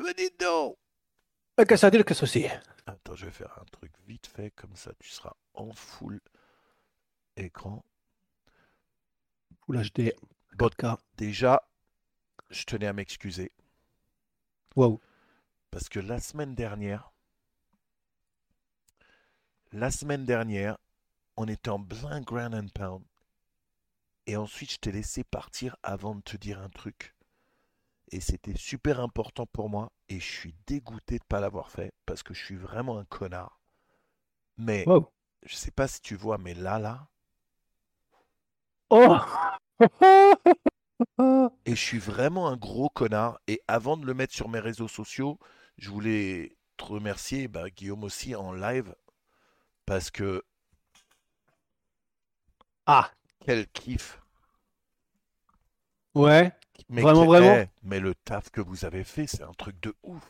Eh ben dites donc Qu'est-ce que dire que ceci Attends, je vais faire un truc vite fait, comme ça tu seras en full écran. Full HD. 4K. déjà, je tenais à m'excuser. Wow. Parce que la semaine dernière, la semaine dernière, on était en plein Grand and Pound. Et ensuite, je t'ai laissé partir avant de te dire un truc. Et c'était super important pour moi. Et je suis dégoûté de ne pas l'avoir fait. Parce que je suis vraiment un connard. Mais Wow. je sais pas si tu vois, mais là, là. Oh Et je suis vraiment un gros connard. Et avant de le mettre sur mes réseaux sociaux, je voulais te remercier, bah, Guillaume aussi, en live. Parce que Ah quel kiff. Ouais. Mais Vraiment, que- vraiment eh, mais le taf que vous avez fait, c'est un truc de ouf.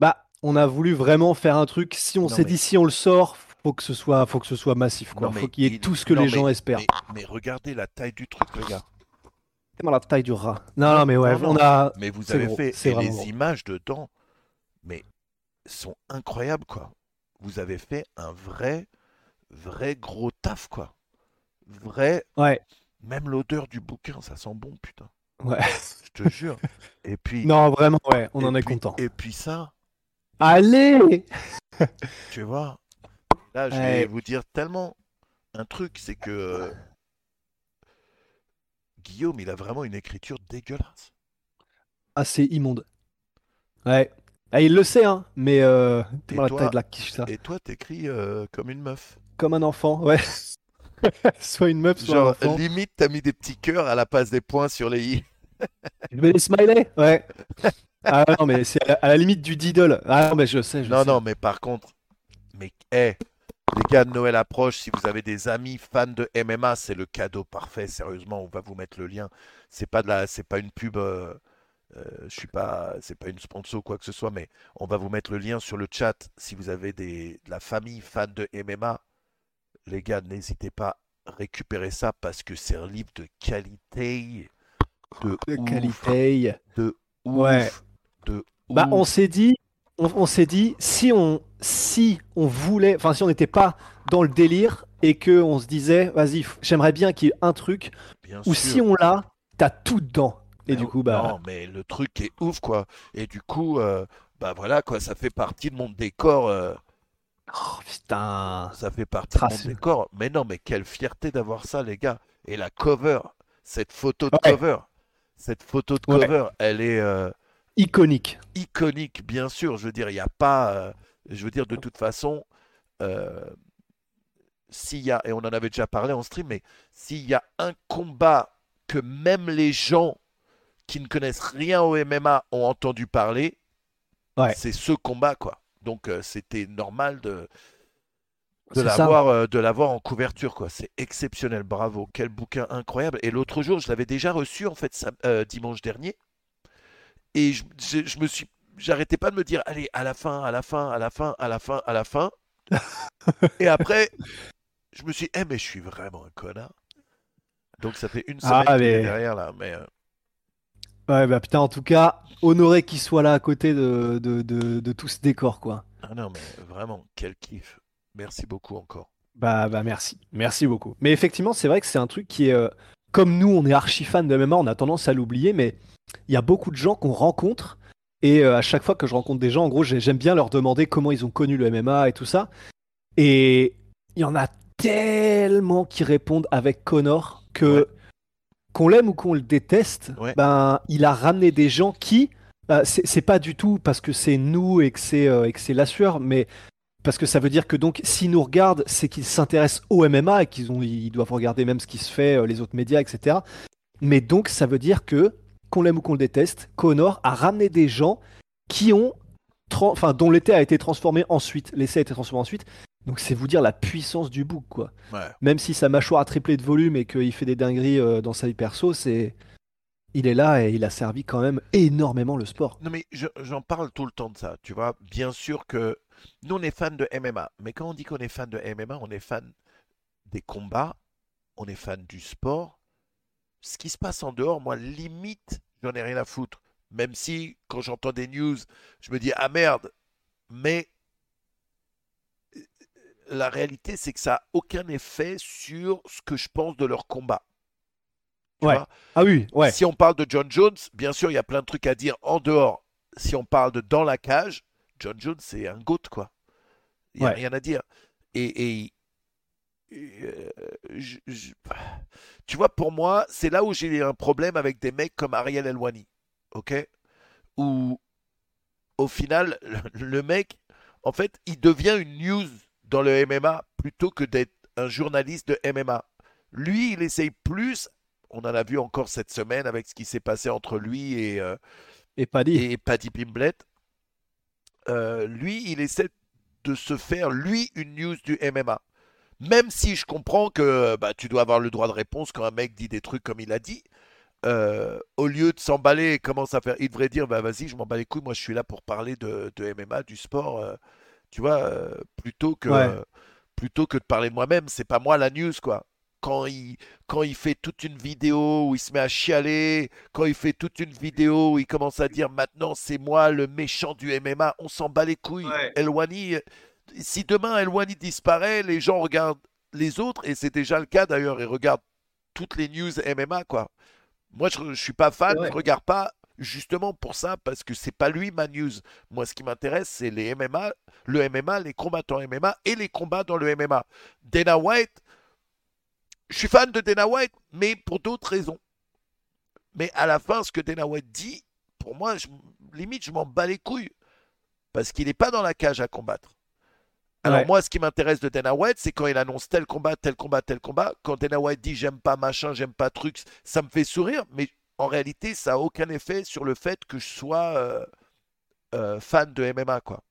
Bah, on a voulu vraiment faire un truc. Si on Non, s'est mais- dit si on le sort, faut que ce soit, faut que ce soit massif, quoi. Non, faut qu'il y ait il- tout ce que non, les mais- gens espèrent. Mais, mais regardez la taille du truc, les gars. Tellement la taille du rat. Non, non, mais ouais, on a. Mais vous C'est avez gros, fait. c'est Et les gros. images dedans, mais sont incroyables, quoi. Vous avez fait un vrai, vrai gros taf, quoi. Vrai. Ouais. Même l'odeur du bouquin, ça sent bon, putain. Ouais. Je te jure. Et puis. Non, vraiment, ouais, on et en est puis- content. Et puis ça, Allez tu vois. Là, je vais vous dire tellement un truc, c'est que Guillaume, il a vraiment une écriture dégueulasse. Ah, c'est immonde. Ouais. Ah, il le sait, hein, mais euh, la toi- taille de la quiche, ça. Et toi, t'écris euh, comme une meuf. Comme un enfant, ouais. soit une meuf, soit un Genre, enfant. limite, t'as mis des petits cœurs à la place des points sur les i. Je mets des smileys, ouais. Ah non, mais c'est à la, à la limite du diddle. Ah non, mais je sais, je Non, sais. non, mais par contre, mais eh, les gars de Noël approche. Si vous avez des amis fans de MMA, c'est le cadeau parfait. Sérieusement, on va vous mettre le lien. C'est pas de la, c'est pas une pub. euh, euh, je suis pas, c'est pas une sponsor ou quoi que ce soit, mais on va vous mettre le lien sur le chat. Si vous avez des, de la famille fan de MMA, les gars, n'hésitez pas à récupérer ça parce que c'est un livre de qualité. De, De ouf, qualité. de ouf, Ouais. de Bah, on ouf. s'est dit, on, on s'est dit, si on, si on voulait, enfin, si on n'était pas dans le délire et que on se disait, vas-y, j'aimerais bien qu'il y ait un truc, Bien ou si on l'a, t'as tout dedans. Et Mais du coup, bah, Non, mais le truc est ouf, quoi. Et du coup, euh, bah voilà, quoi, ça fait partie de mon décor. euh, oh, putain. ça fait partie de mon décor. Mais non, mais quelle fierté d'avoir ça, les gars. Et la cover, cette photo de Ouais. cover, cette photo de Ouais. cover, elle est euh, Iconique. iconique, bien sûr. Je veux dire, il n'y a pas. euh, je veux dire, de toute façon, euh, s'il y a, et on en avait déjà parlé en stream, mais s'il y a un combat que même les gens qui ne connaissent rien au MMA ont entendu parler, Ouais. c'est ce combat, quoi. Donc, euh, c'était normal de, de C'est ça. l'avoir euh, de l'avoir en couverture, quoi. C'est exceptionnel, bravo. Quel bouquin incroyable. Et l'autre jour, je l'avais déjà reçu, en fait, euh, dimanche dernier. Et je, je- je me suis. J'arrêtais pas de me dire, allez, à la fin, à la fin, à la fin, à la fin, à la fin. Et après, je me suis dit, eh, mais je suis vraiment un connard. Donc ça fait une Ah, semaine mais- derrière là. Mais Ouais, bah putain, en tout cas, honoré qu'il soit là à côté de, de, de, de tout ce décor, quoi. ah non, mais vraiment, quel kiff. Merci beaucoup encore. Bah, bah merci, merci beaucoup. Mais effectivement, c'est vrai que c'est un truc qui est, euh, comme nous, on est archi fan de MMA, on a tendance à l'oublier, mais il y a beaucoup de gens qu'on rencontre, et euh, à chaque fois que je rencontre des gens, en gros, j'ai- j'aime bien leur demander comment ils ont connu le MMA et tout ça, et il y en a tellement qui répondent avec Connor que Ouais. Qu'on l'aime ou qu'on le déteste, Ouais. ben il a ramené des gens qui, bah, c'est pas du tout parce que c'est nous et que c'est euh, et que c'est la sueur, mais parce que ça veut dire que donc s'ils nous regardent, c'est qu'ils s'intéressent au MMA et qu'ils ont ils doivent regarder même ce qui se fait, euh, les autres médias, etc. Mais donc, ça veut dire que, qu'on l'aime ou qu'on le déteste, Connor a ramené des gens qui ont, enfin, dont l'été a été transformé ensuite, l'essai a été transformé ensuite. Donc, c'est vous dire la puissance du bouc, quoi. Même si sa mâchoire a triplé de volume et qu'il fait des dingueries euh, dans sa vie perso, c'est il est là et il a servi quand même énormément le sport. Non mais j'en parle tout le temps de ça, tu vois. Bien sûr que nous on est fans de MMA, mais quand on dit qu'on est fan de MMA, on est fan des combats, on est fan du sport. Ce qui se passe en dehors, moi limite, j'en ai rien à foutre. Même si quand j'entends des news, je me dis ah merde, mais la réalité c'est que ça n'a aucun effet sur ce que je pense de leur combat ah oui, ouais. Si on parle de John Jones, bien sûr, il y a plein de trucs à dire en dehors. Si on parle de dans la cage, John Jones, c'est un goat, quoi. Il n'y a rien à dire. Et, euh, tu vois, pour moi, c'est là où j'ai un problème avec des mecs comme Ariel Elwani. OK? Où, au final, le mec, en fait, il devient une news dans le MMA plutôt que d'être un journaliste de MMA. Lui, il essaye plus on en a vu encore cette semaine avec ce qui s'est passé entre lui et, euh, et Paddy, et Paddy Pimblett. Euh, lui, il essaie de se faire, lui, une news du MMA. Même si je comprends que bah, tu dois avoir le droit de réponse quand un mec dit des trucs comme il a dit. Euh, au lieu de s'emballer et commence à faire, il devrait dire bah vas-y, je m'en bats les couilles, moi je suis là pour parler de, MMA, du sport, tu vois, plutôt que plutôt que de parler de moi-même, c'est pas moi la news quoi quand il, quand il fait toute une vidéo où il se met à chialer, quand il fait toute une vidéo où il commence à dire maintenant c'est moi le méchant du MMA, on s'en bat les couilles. Elwani, si demain Elwani disparaît, les gens regardent les autres, et c'est déjà le cas d'ailleurs, ils regardent toutes les news MMA quoi. Moi je, ne suis pas fan, je regarde pas justement pour ça parce que c'est pas lui ma news. Moi ce qui m'intéresse c'est les MMA, le MMA, les combattants MMA et les combats dans le MMA. Dana White je suis fan de Dana White, mais pour d'autres raisons. Mais à la fin, ce que Dana White dit, pour moi, limite, je m'en bats les couilles. Parce qu'il n'est pas dans la cage à combattre. Alors moi, ce qui m'intéresse de Dana White, c'est quand il annonce tel combat, tel combat, tel combat. Quand Dana White dit j'aime pas machin, j'aime pas truc, ça me fait sourire. Mais en réalité, ça n'a aucun effet sur le fait que je sois euh, euh, fan de MMA, quoi.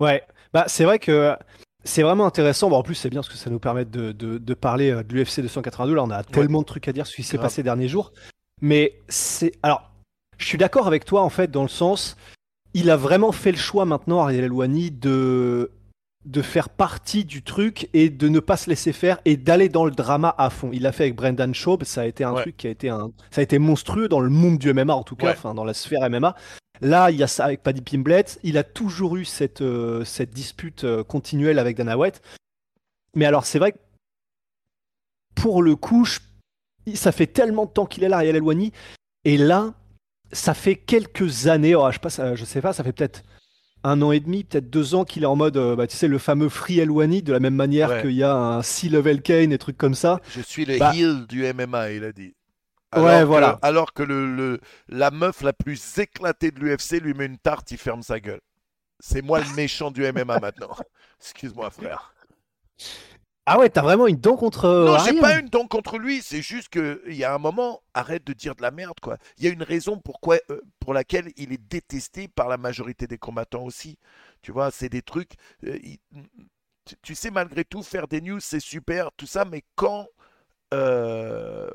Ouais, bah c'est vrai que c'est vraiment intéressant. Bon, en plus, c'est bien parce que ça nous permet de, de, parler euh, de l'UFC 282. Là, on a tellement de trucs à dire sur ce qui s'est passé ces derniers jours. Mais c'est. Alors, je suis d'accord avec toi, en fait, dans le sens. Il a vraiment fait le choix maintenant, Ariel Elouani, de de faire partie du truc et de ne pas se laisser faire et d'aller dans le drama à fond. Il l'a fait avec Brendan Schaub, ça a été un truc qui a été un ça a été monstrueux dans le monde du MMA en tout cas, enfin dans la sphère MMA. Là, il y a ça avec Paddy Pimblett. Il a toujours eu cette, euh, cette dispute euh, continuelle avec Dana White. Mais alors, c'est vrai que pour le coup, ça fait tellement de temps qu'il est là, Ariel Elwani. Et là, ça fait quelques années, oh, je, sais je sais pas, ça fait peut-être un an et demi, peut-être deux ans qu'il est en mode, euh, bah, tu sais, le fameux Free Elwani, de la même manière qu'il y a un C-Level Kane et trucs comme ça. Je suis le bah heel du MMA, il a dit. Alors ouais, voilà. alors que le, la meuf la plus éclatée de l'UFC lui met une tarte, il ferme sa gueule. C'est moi le méchant du MMA maintenant. Excuse-moi, frère. Ah ouais, t'as vraiment une dent contre. Non, j'ai pas une dent contre lui. C'est juste qu'il y a un moment, arrête de dire de la merde, quoi. Il y a une raison pourquoi, euh, pour laquelle il est détesté par la majorité des combattants aussi. Tu vois, c'est des trucs. Euh, tu, sais, malgré tout, faire des news, c'est super, tout ça, mais quand. Euh,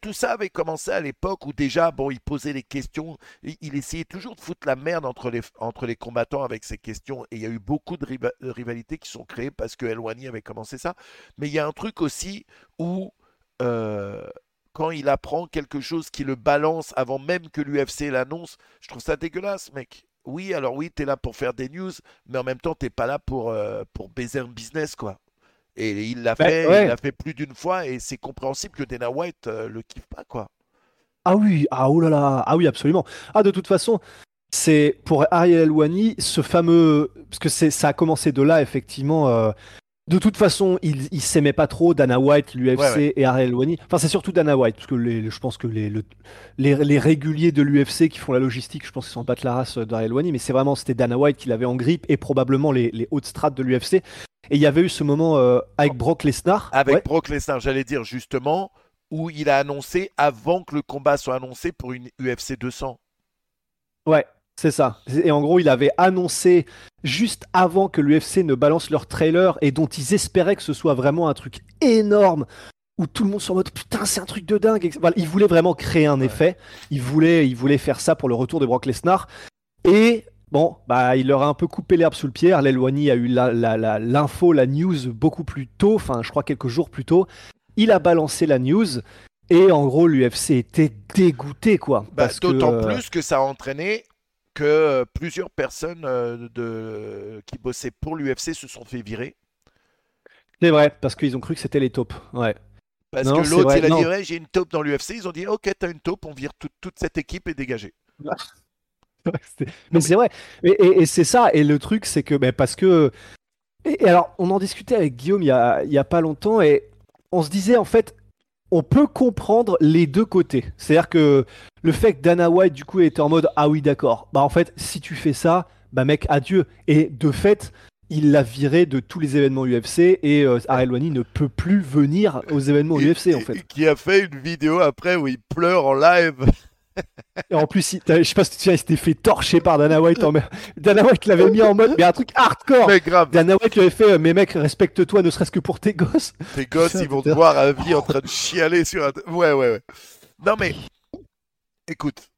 tout ça avait commencé à l'époque où déjà, bon, il posait des questions, il, essayait toujours de foutre la merde entre les, les combattants avec ses questions, et il y a eu beaucoup de, rivalités qui sont créées parce que Elwani avait commencé ça. Mais il y a un truc aussi où, euh, quand il apprend quelque chose qui le balance avant même que l'UFC l'annonce, je trouve ça dégueulasse, mec. Oui, alors oui, t'es là pour faire des news, mais en même temps, t'es pas là pour, euh, pour baiser un business, quoi. Et il l'a bah, fait, il l'a fait plus d'une fois et c'est compréhensible que Dana White euh, le kiffe pas quoi. Ah oui, ah oh là là, ah oui absolument. Ah de toute façon, c'est pour Ariel Wani ce fameux parce que ça a commencé de là effectivement. Euh, de toute façon, il, il s'aimait pas trop Dana White, l'UFC et Ariel Wani. Enfin, c'est surtout Dana White parce que les, je pense que les, les, les, réguliers de l'UFC qui font la logistique, je pense qu'ils sont pas de la race d'Ariel Wani, mais c'est vraiment c'était Dana White qui l'avait en grippe et probablement les, les hautes strates de l'UFC. Et il y avait eu ce moment euh, avec Brock Lesnar. Avec Brock Lesnar, j'allais dire justement, où il a annoncé avant que le combat soit annoncé pour une UFC 200. Ouais, c'est ça. Et en gros, il avait annoncé juste avant que l'UFC ne balance leur trailer et dont ils espéraient que ce soit vraiment un truc énorme où tout le monde soit en mode putain c'est un truc de dingue. Voilà, il voulait vraiment créer un effet. Il voulait, il voulait faire ça pour le retour de Brock Lesnar. Et bon, bah il leur a un peu coupé l'herbe sous le pied. Arlel a eu l'info, la, news beaucoup plus tôt, enfin je crois quelques jours plus tôt. Il a balancé la news. Et en gros, l'UFC était dégoûté, quoi. Bah, d'autant euh, plus que ça a entraîné que euh, plusieurs personnes euh, de... qui bossaient pour l'UFC se sont fait virer. C'est vrai, parce qu'ils ont cru que c'était les taupes. Ouais. Parce que l'autre, il a dit ouais, j'ai une taupe dans l'UFC. Ils ont dit ok, t'as une taupe, on vire toute cette équipe et dégagée. mais c'est vrai. Et, c'est ça. Et le truc, c'est que ben, parce que. Et, alors, on en discutait avec Guillaume il y a, il y a pas longtemps et on se disait en fait, on peut comprendre les deux côtés. C'est-à-dire que le fait que Dana White, du coup, était en mode Ah oui, d'accord. Bah, en fait, si tu fais ça, bah, mec, adieu. Et de fait, il l'a viré de tous les événements UFC et euh, ne peut plus venir aux événements UFC, en fait. Qui a fait une vidéo après où il pleure en live. Et en plus, je sais pas si tu il s'était fait torcher par Dana White. En... Dana White l'avait mis en mode, mais un truc hardcore. Mais grave. Dana White lui avait fait, euh, mais mec, respecte-toi, ne serait-ce que pour tes gosses. Tes gosses, ils vont te voir à vie en train de chialer sur un. Ouais, ouais, ouais. Non, mais écoute.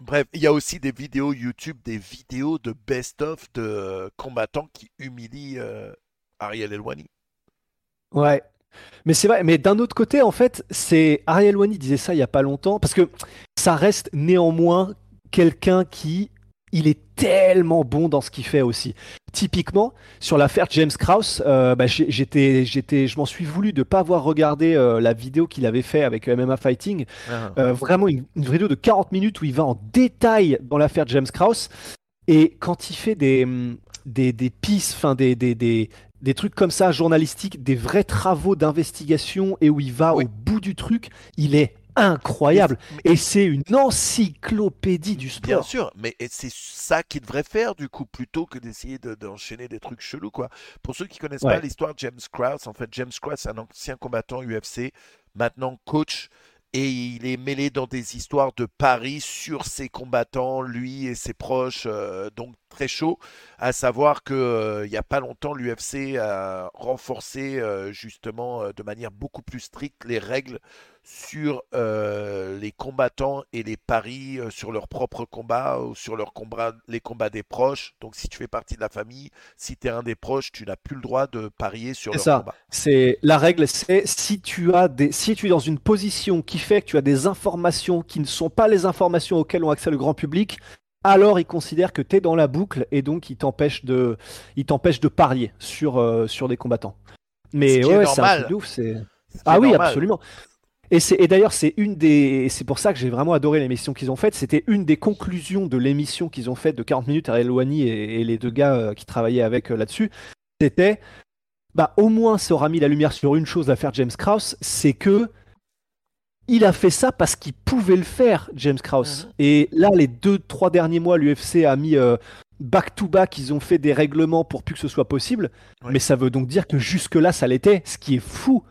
Bref, il y a aussi des vidéos YouTube, des vidéos de best-of de combattants qui humilient euh, Ariel Elwani. Ouais, mais c'est vrai, mais d'un autre côté, en fait, c'est Ariel Wani disait ça il y a pas longtemps, parce que ça reste néanmoins quelqu'un qui il est tellement bon dans ce qu'il fait aussi. Typiquement, sur l'affaire James Krause, euh, bah, j'étais, j'étais, je m'en suis voulu de pas avoir regardé euh, la vidéo qu'il avait fait avec MMA Fighting. Ah. Euh, vraiment une, vidéo de 40 minutes où il va en détail dans l'affaire James Krause. Et quand il fait des, des, des pistes, enfin des, des, des, des trucs comme ça, journalistiques, des vrais travaux d'investigation et où il va au bout du truc, il est incroyable. Et c'est une encyclopédie du sport. Bien sûr, mais c'est ça qu'il devrait faire du coup, plutôt que d'essayer d'enchaîner des trucs chelous. quoi. Pour ceux qui connaissent pas l'histoire de James Krause, en fait, James Krause, c'est un ancien combattant UFC, maintenant coach et il est mêlé dans des histoires de paris sur ses combattants, lui et ses proches, euh, donc très chaud. À savoir que euh, il n'y a pas longtemps, l'UFC a renforcé euh, justement de manière beaucoup plus stricte les règles sur les combattants et les paris sur leurs propres combats ou sur leurs combats, les combats des proches. Donc si tu fais partie de la famille, si tu es un des proches, tu n'as plus le droit de parier sur leurs ça. C'est la règle, c'est si tu as des, si tu es dans une position qui fait que tu as des informations qui ne sont pas les informations auxquelles ont accès le grand public, alors il considère que tu es dans la boucle et donc il t'empêche de, il t'empêche de parier sur, euh, sur des combattants. Mais ouais, c'est un truc c'est. Ah oui, absolument. Et, et d'ailleurs, c'est une des. C'est pour ça que j'ai vraiment adoré l'émission qu'ils ont faite. C'était une des conclusions de l'émission qu'ils ont faite de 40 minutes à Eloigny et, et, les deux gars euh, qui travaillaient avec euh, là-dessus. C'était. Bah, au moins, ça aura mis la lumière sur une chose à faire James Krause, c'est que il a fait ça parce qu'il pouvait le faire, James Krause. Mhm. Et là, les deux, trois derniers mois, l'UFC a mis euh, back-to-back, ils ont fait des règlements pour plus que ce soit possible. Mais ça veut donc dire que jusque-là, ça l'était, ce qui est fou.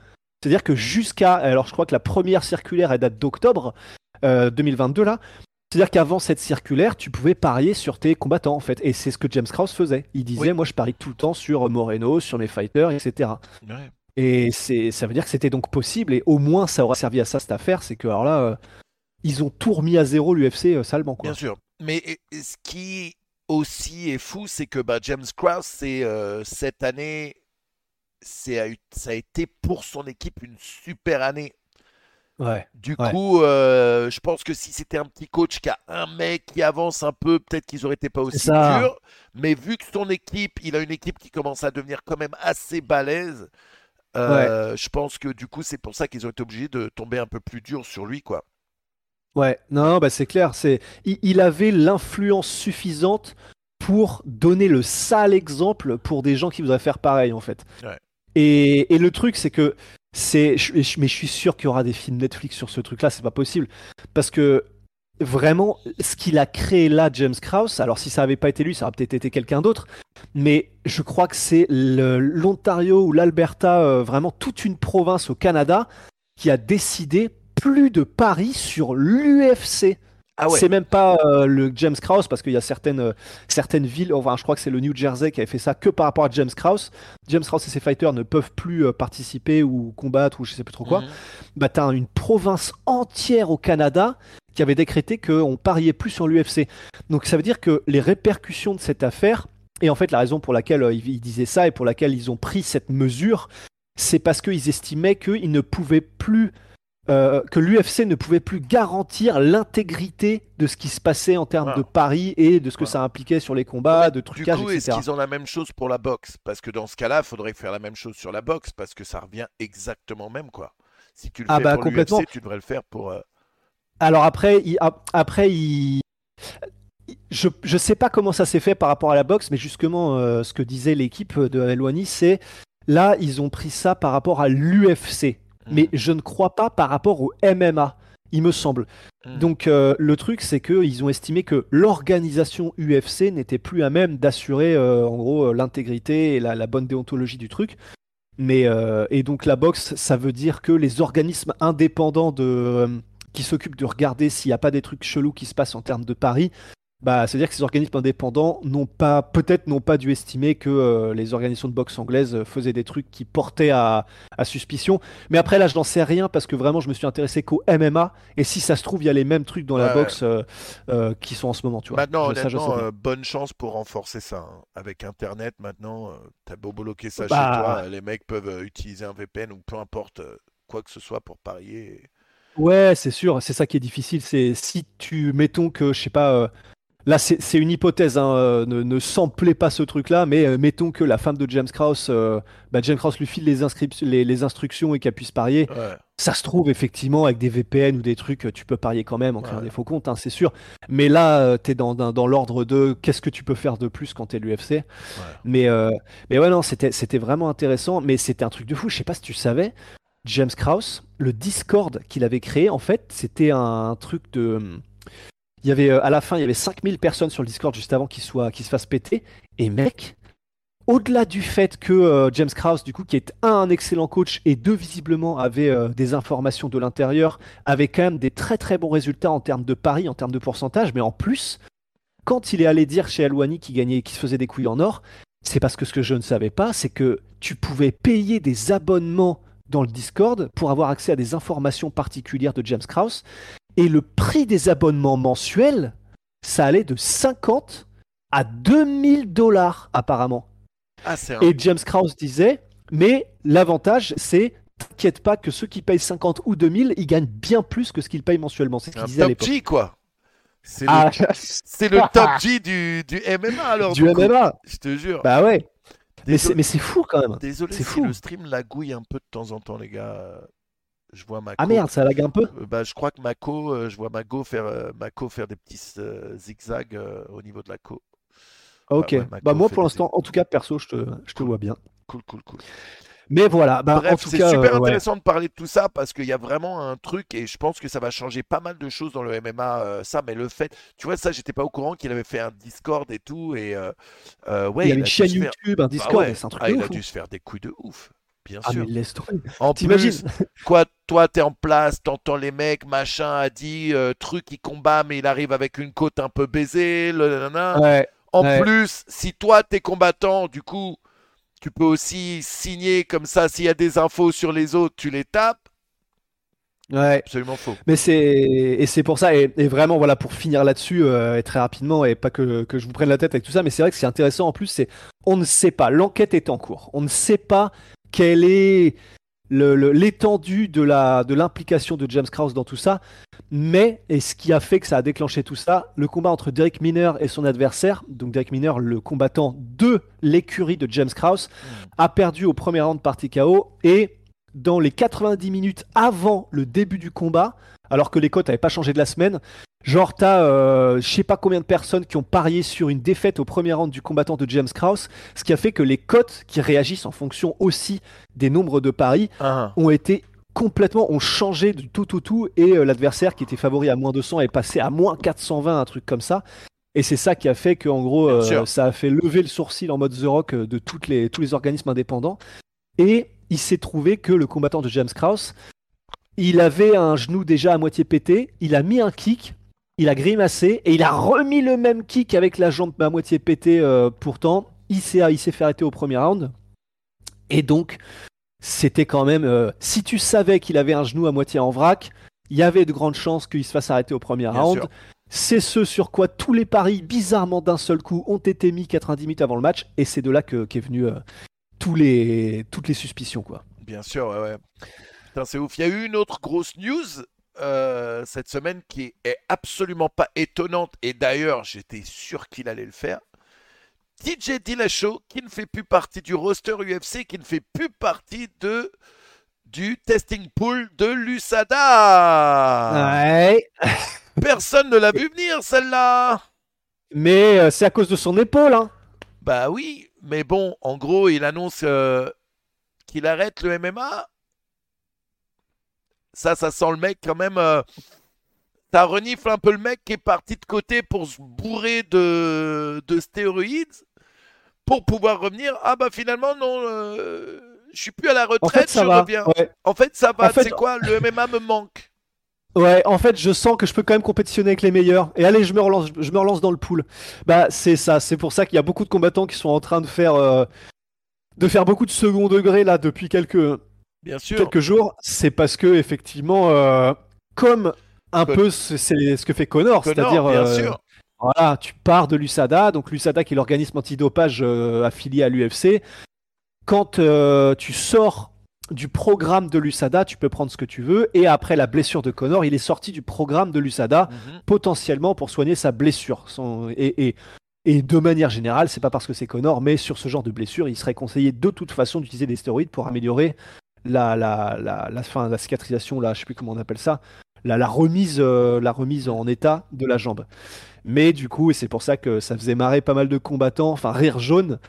C'est-à-dire que jusqu'à. Alors, je crois que la première circulaire, elle date d'octobre 2022, euh, là. C'est-à-dire qu'avant cette circulaire, tu pouvais parier sur tes combattants, en fait. Et c'est ce que James Krause faisait. Il disait Moi, je parie tout le temps sur Moreno, sur mes fighters, etc. Et c'est, ça veut dire que c'était donc possible, et au moins ça aura servi à ça cette affaire, c'est que alors là, euh, ils ont tout remis à zéro l'UFC euh, salement. Quoi. Bien sûr. Mais ce qui aussi est fou, c'est que bah, James Krause, c'est, euh, cette année, c'est, ça a été pour son équipe une super année. Ouais, du coup, je pense que si c'était un petit coach qui a un mec qui avance un peu, peut-être qu'ils auraient été pas aussi durs. Mais vu que son équipe, il a une équipe qui commence à devenir quand même assez balèze, euh, je pense que du coup, c'est pour ça qu'ils ont été obligés de tomber un peu plus dur sur lui, quoi. Ouais, non, bah c'est clair. C'est, il, avait l'influence suffisante pour donner le sale exemple pour des gens qui voudraient faire pareil, en fait. Et, le truc, c'est que c'est, mais je suis sûr qu'il y aura des films Netflix sur ce truc-là. C'est pas possible parce que vraiment, ce qu'il a créé là, James Krause, alors si ça n'avait pas été lui, ça aurait peut-être été quelqu'un d'autre, mais je crois que c'est l'Ontario ou l'Alberta, euh, vraiment toute une province au Canada, qui a décidé plus de paris sur l'UFC. Ah ouais. C'est même pas euh, le James Krause parce qu'il y a certaines, euh, certaines villes, enfin je crois que c'est le New Jersey qui avait fait ça que par rapport à James Krause. James Krause et ses fighters ne peuvent plus euh, participer ou combattre ou je sais plus trop quoi. Mhm. Bah t'as une province entière au Canada qui avait décrété qu'on pariait plus sur l'UFC. Donc ça veut dire que les répercussions de cette affaire, et en fait la raison pour laquelle ils, ils disaient ça et pour laquelle ils ont pris cette mesure, c'est parce qu'ils estimaient qu'ils ne pouvaient plus euh, que l'UFC ne pouvait plus garantir l'intégrité de ce qui se passait en termes de paris et de ce que ça impliquait sur les combats, de Du trucage, coup, est-ce etc. qu'ils ont la même chose pour la boxe? Parce que dans ce cas-là, il faudrait faire la même chose sur la boxe parce que ça revient exactement même quoi. Si tu le Ah fais bah, pour complètement. l'UFC, tu devrais le faire pour. euh, Alors après, il, ap- après, il- je je sais pas comment ça s'est fait par rapport à la boxe, mais justement, euh, ce que disait l'équipe de Eloigny, c'est là, ils ont pris ça par rapport à l'UFC, mais hmm, je ne crois pas par rapport au MMA. Il me semble. hmm. Donc euh, le truc, c'est qu'ils ont estimé que l'organisation UFC n'était plus à même d'assurer euh, en gros euh, l'intégrité et la, la bonne déontologie du truc. Mais euh, et donc la boxe, ça veut dire que les organismes indépendants de qui s'occupent de regarder s'il n'y a pas des trucs chelous qui se passent en termes de paris, bah c'est à dire que ces organismes indépendants n'ont pas peut-être n'ont pas dû estimer que euh, les organisations de boxe anglaises faisaient des trucs qui portaient à, à suspicion. Mais après là, je n'en sais rien parce que vraiment, je me suis intéressé qu'au MMA et si ça se trouve, il y a les mêmes trucs dans la Ouais, boxe euh, euh, qui sont en ce moment, tu vois. Maintenant, Je- honnêtement, euh, bonne chance pour renforcer ça. hein. Avec Internet, maintenant, euh, t'as beau bloquer ça Bah. chez toi, les mecs peuvent euh, utiliser un VPN ou peu importe euh, quoi que ce soit pour parier. Ouais, c'est sûr, c'est ça qui est difficile. C'est si tu, mettons que, je sais pas, euh, là c'est une hypothèse, hein, euh, ne, ne samplez pas ce truc-là, mais euh, mettons que la femme de James Krause, euh, bah, James Krause lui file les, inscrip- les, les instructions et qu'elle puisse parier. Ouais. Ça se trouve effectivement avec des VPN ou des trucs, tu peux parier quand même en créant Ouais. des faux comptes, hein, c'est sûr. Mais là, euh, t'es dans, dans, dans l'ordre de qu'est-ce que tu peux faire de plus quand t'es l'UFC. Mais, mais ouais, non, c'était c'était vraiment intéressant. Mais c'était un truc de fou. Je sais pas si tu savais, James Krause, le Discord qu'il avait créé, en fait, c'était un truc de. Il y avait, euh, à la fin, il y avait 5000 personnes sur le Discord juste avant qu'il se fasse péter. Et mec, au-delà du fait que euh, James Krause, du coup, qui est un, un excellent coach et deux, visiblement, avait euh, des informations de l'intérieur, avait quand même des très très bons résultats en termes de paris, en termes de pourcentage, mais en plus, quand il est allé dire chez Alouani qu'il gagnait, qu'il se faisait des couilles en or, c'est parce que ce que je ne savais pas, c'est que tu pouvais payer des abonnements dans le Discord pour avoir accès à des informations particulières de James Krause. Et le prix des abonnements mensuels, ça allait de 50 à 2000 dollars apparemment. Ah, Et James Krause disait, mais l'avantage, c'est, t'inquiète pas que ceux qui payent 50 ou 2000, ils gagnent bien plus que ce qu'ils payent mensuellement. C'est ce un qu'il disait à l'époque. G, quoi. C'est Ah, le, c'est le top G du, du MMA, alors. du. MMA Je te jure. Bah ouais. Mais Désolé- c'est, mais c'est fou quand même. Désolé si fou. le stream lagouille un peu de temps en temps, les gars. Je vois Mako. Ah merde, ça lag un peu. Euh, bah, je crois que Mako, euh, je vois Mako faire, euh, Mako faire des petits zigzags au niveau de la co. Ok. ouais, bah moi pour des- l'instant, en tout cas perso, je te, je te Cool. vois bien. Cool, cool, cool. Mais voilà. Bah en Bref, tout c'est cas, super euh, ouais. intéressant de parler de tout ça parce qu'il y a vraiment un truc et je pense que ça va changer pas mal de choses dans le MMA. euh, ça, mais le fait, tu vois, ça, j'étais pas au courant qu'il avait fait un Discord et tout et euh, ouais, Il y a une chaîne faire- YouTube, un Bah Discord, ouais. c'est un truc Ah, de il ouf. a dû se faire des coups de ouf, bien Ah sûr. mais laisse tomber. En T'imagines plus, quoi, toi, t'es en place, t'entends les mecs, machin a dit, euh, truc, il combat, mais il arrive avec une côte un peu baisée, le nanana. Ouais. En ouais. plus, si toi, t'es combattant, du coup, tu peux aussi signer comme ça, s'il y a des infos sur les autres, tu les tapes. Ouais. Absolument faux. Mais c'est et c'est pour ça et, et vraiment voilà pour finir là-dessus euh, et très rapidement et pas que, que je vous prenne la tête avec tout ça mais c'est vrai que c'est intéressant en plus c'est on ne sait pas l'enquête est en cours on ne sait pas quelle est l'étendue de la de l'implication de James Krause dans tout ça. Mais et ce qui a fait que ça a déclenché tout ça le combat entre Derek Miner et son adversaire donc Derek Miner le combattant de l'écurie de James Krause a perdu au premier round par TKO et dans les 90 minutes avant le début du combat, alors que les cotes n'avaient pas changé de la semaine, genre t'as euh, je sais pas combien de personnes qui ont parié sur une défaite au premier round du combattant de James Krause, ce qui a fait que les cotes qui réagissent en fonction aussi des nombres de paris Ah, ont été complètement ont changé du tout tout tout et euh, l'adversaire qui était favori à moins 200 est passé à moins 420 un truc comme ça. Et c'est ça qui a fait que en gros euh, ça a fait lever le sourcil en mode The Rock euh, de toutes les, tous les organismes indépendants. Et il s'est trouvé que le combattant de James Krause il avait un genou déjà à moitié pété, il a mis un kick, il a grimacé et il a remis le même kick avec la jambe à moitié pétée euh, pourtant. Il s'est, il s'est fait arrêter au premier round. Et donc, c'était quand même. euh, si tu savais qu'il avait un genou à moitié en vrac, il y avait de grandes chances qu'il se fasse arrêter au premier Bien round. sûr. C'est ce sur quoi tous les paris, bizarrement d'un seul coup, ont été mis 90 minutes avant le match. Et c'est de là que, qu'est venu euh, tous les, toutes les suspicions. quoi. Bien sûr, ouais, ouais. C'est ouf. Il y a eu une autre grosse news euh, cette semaine qui est absolument pas étonnante. Et d'ailleurs, j'étais sûr qu'il allait le faire. TJ Dillashaw, qui ne fait plus partie du roster UFC, qui ne fait plus partie de du testing pool de l'USADA. Ouais. Personne ne l'a vu venir, celle-là. Mais euh, c'est à cause de son épaule. Hein. Bah oui, mais bon, en gros, il annonce euh, qu'il arrête le MMA. Ça, ça sent le mec quand même. euh, ça renifle un peu le mec qui est parti de côté pour se bourrer de, de stéroïdes pour pouvoir revenir. Ah bah finalement, non, euh, je suis plus à la En retraite, fait, ça je va. reviens. Ouais. En fait, ça va, En fait- c'est quoi? Le MMA me manque. Ouais, en fait, je sens que je peux quand même compétitionner avec les meilleurs. Et allez, je me relance, je me relance dans le pool. Bah, c'est ça. C'est pour ça qu'il y a beaucoup de combattants qui sont en train de faire, euh, de faire beaucoup de second degré là depuis quelques, Bien sûr. quelques jours. C'est parce que effectivement, euh, comme un Con- peu c'est ce que fait Connor, c'est-à-dire, euh, voilà, tu pars de l'USADA, donc l'USADA qui est l'organisme antidopage euh, affilié à l'UFC. Quand tu sors du programme de l'USADA, tu peux prendre ce que tu veux. Et après la blessure de Connor, il est sorti du programme de l'USADA Mhm. potentiellement pour soigner sa blessure. Son- et, et- et de manière générale, c'est pas parce que c'est Connor, mais sur ce genre de blessure, il serait conseillé de toute façon d'utiliser des stéroïdes pour améliorer la, la, la, la, fin, la cicatrisation, là, je sais plus comment on appelle ça, la, la, remise, euh, la remise en état de la jambe. Mais du coup, et c'est pour ça que ça faisait marrer pas mal de combattants, enfin rire jaune,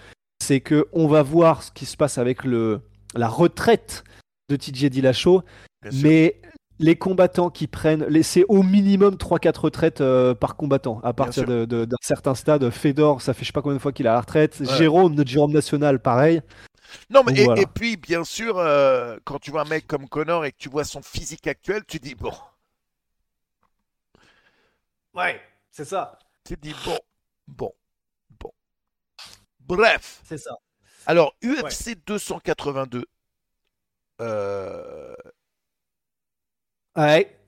c'est que on va voir ce qui se passe avec le, la retraite de TJ Dillashaw, sûr. mais les combattants qui prennent, c'est au minimum 3-4 retraites euh, par combattant. À partir d'un certain stade, Fedor, ça fait je sais pas combien de fois qu'il à la retraite. Ouais. Jérôme, notre Jérôme National, pareil. Non, mais Donc et, voilà. et puis, bien sûr, euh, quand tu vois un mec comme Connor et que tu vois son physique actuel, tu dis bon. Ouais, c'est ça. Tu dis bon, bon, bon. Bref. C'est ça. Alors, UFC 282. euh, Ouais.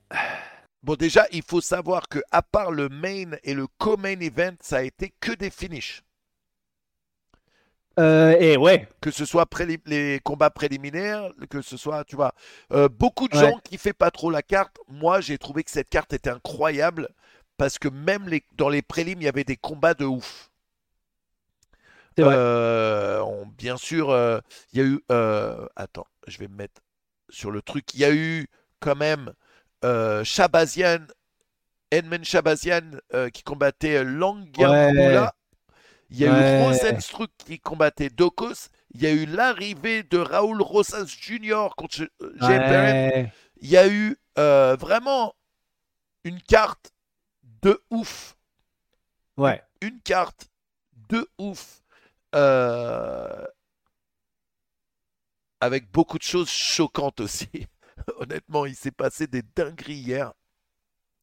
Bon, déjà, il faut savoir que à part le main et le co-main event, ça a été que des finishes. Euh, et ouais. Que ce soit les combats préliminaires, que ce soit, tu vois, euh, beaucoup de Ouais. gens qui fait pas trop la carte. Moi, j'ai trouvé que cette carte était incroyable parce que même les, dans les prélims, il y avait des combats de ouf. Vrai. Euh, on- bien sûr, il y a eu. attends, je vais me mettre sur le truc. Il y a eu quand même Shabazian, Edmund Shabazian qui combattait Langarmula. Il y a eu Ouais. Rosenstruck qui combattait Dokos. Il y a eu l'arrivée de Raoul Rosas Jr. contre euh, Jay. Ouais. Il y a eu euh, vraiment une carte de ouf Ouais. une carte de ouf. Euh, Avec beaucoup de choses choquantes aussi. Honnêtement, il s'est passé des dingueries hier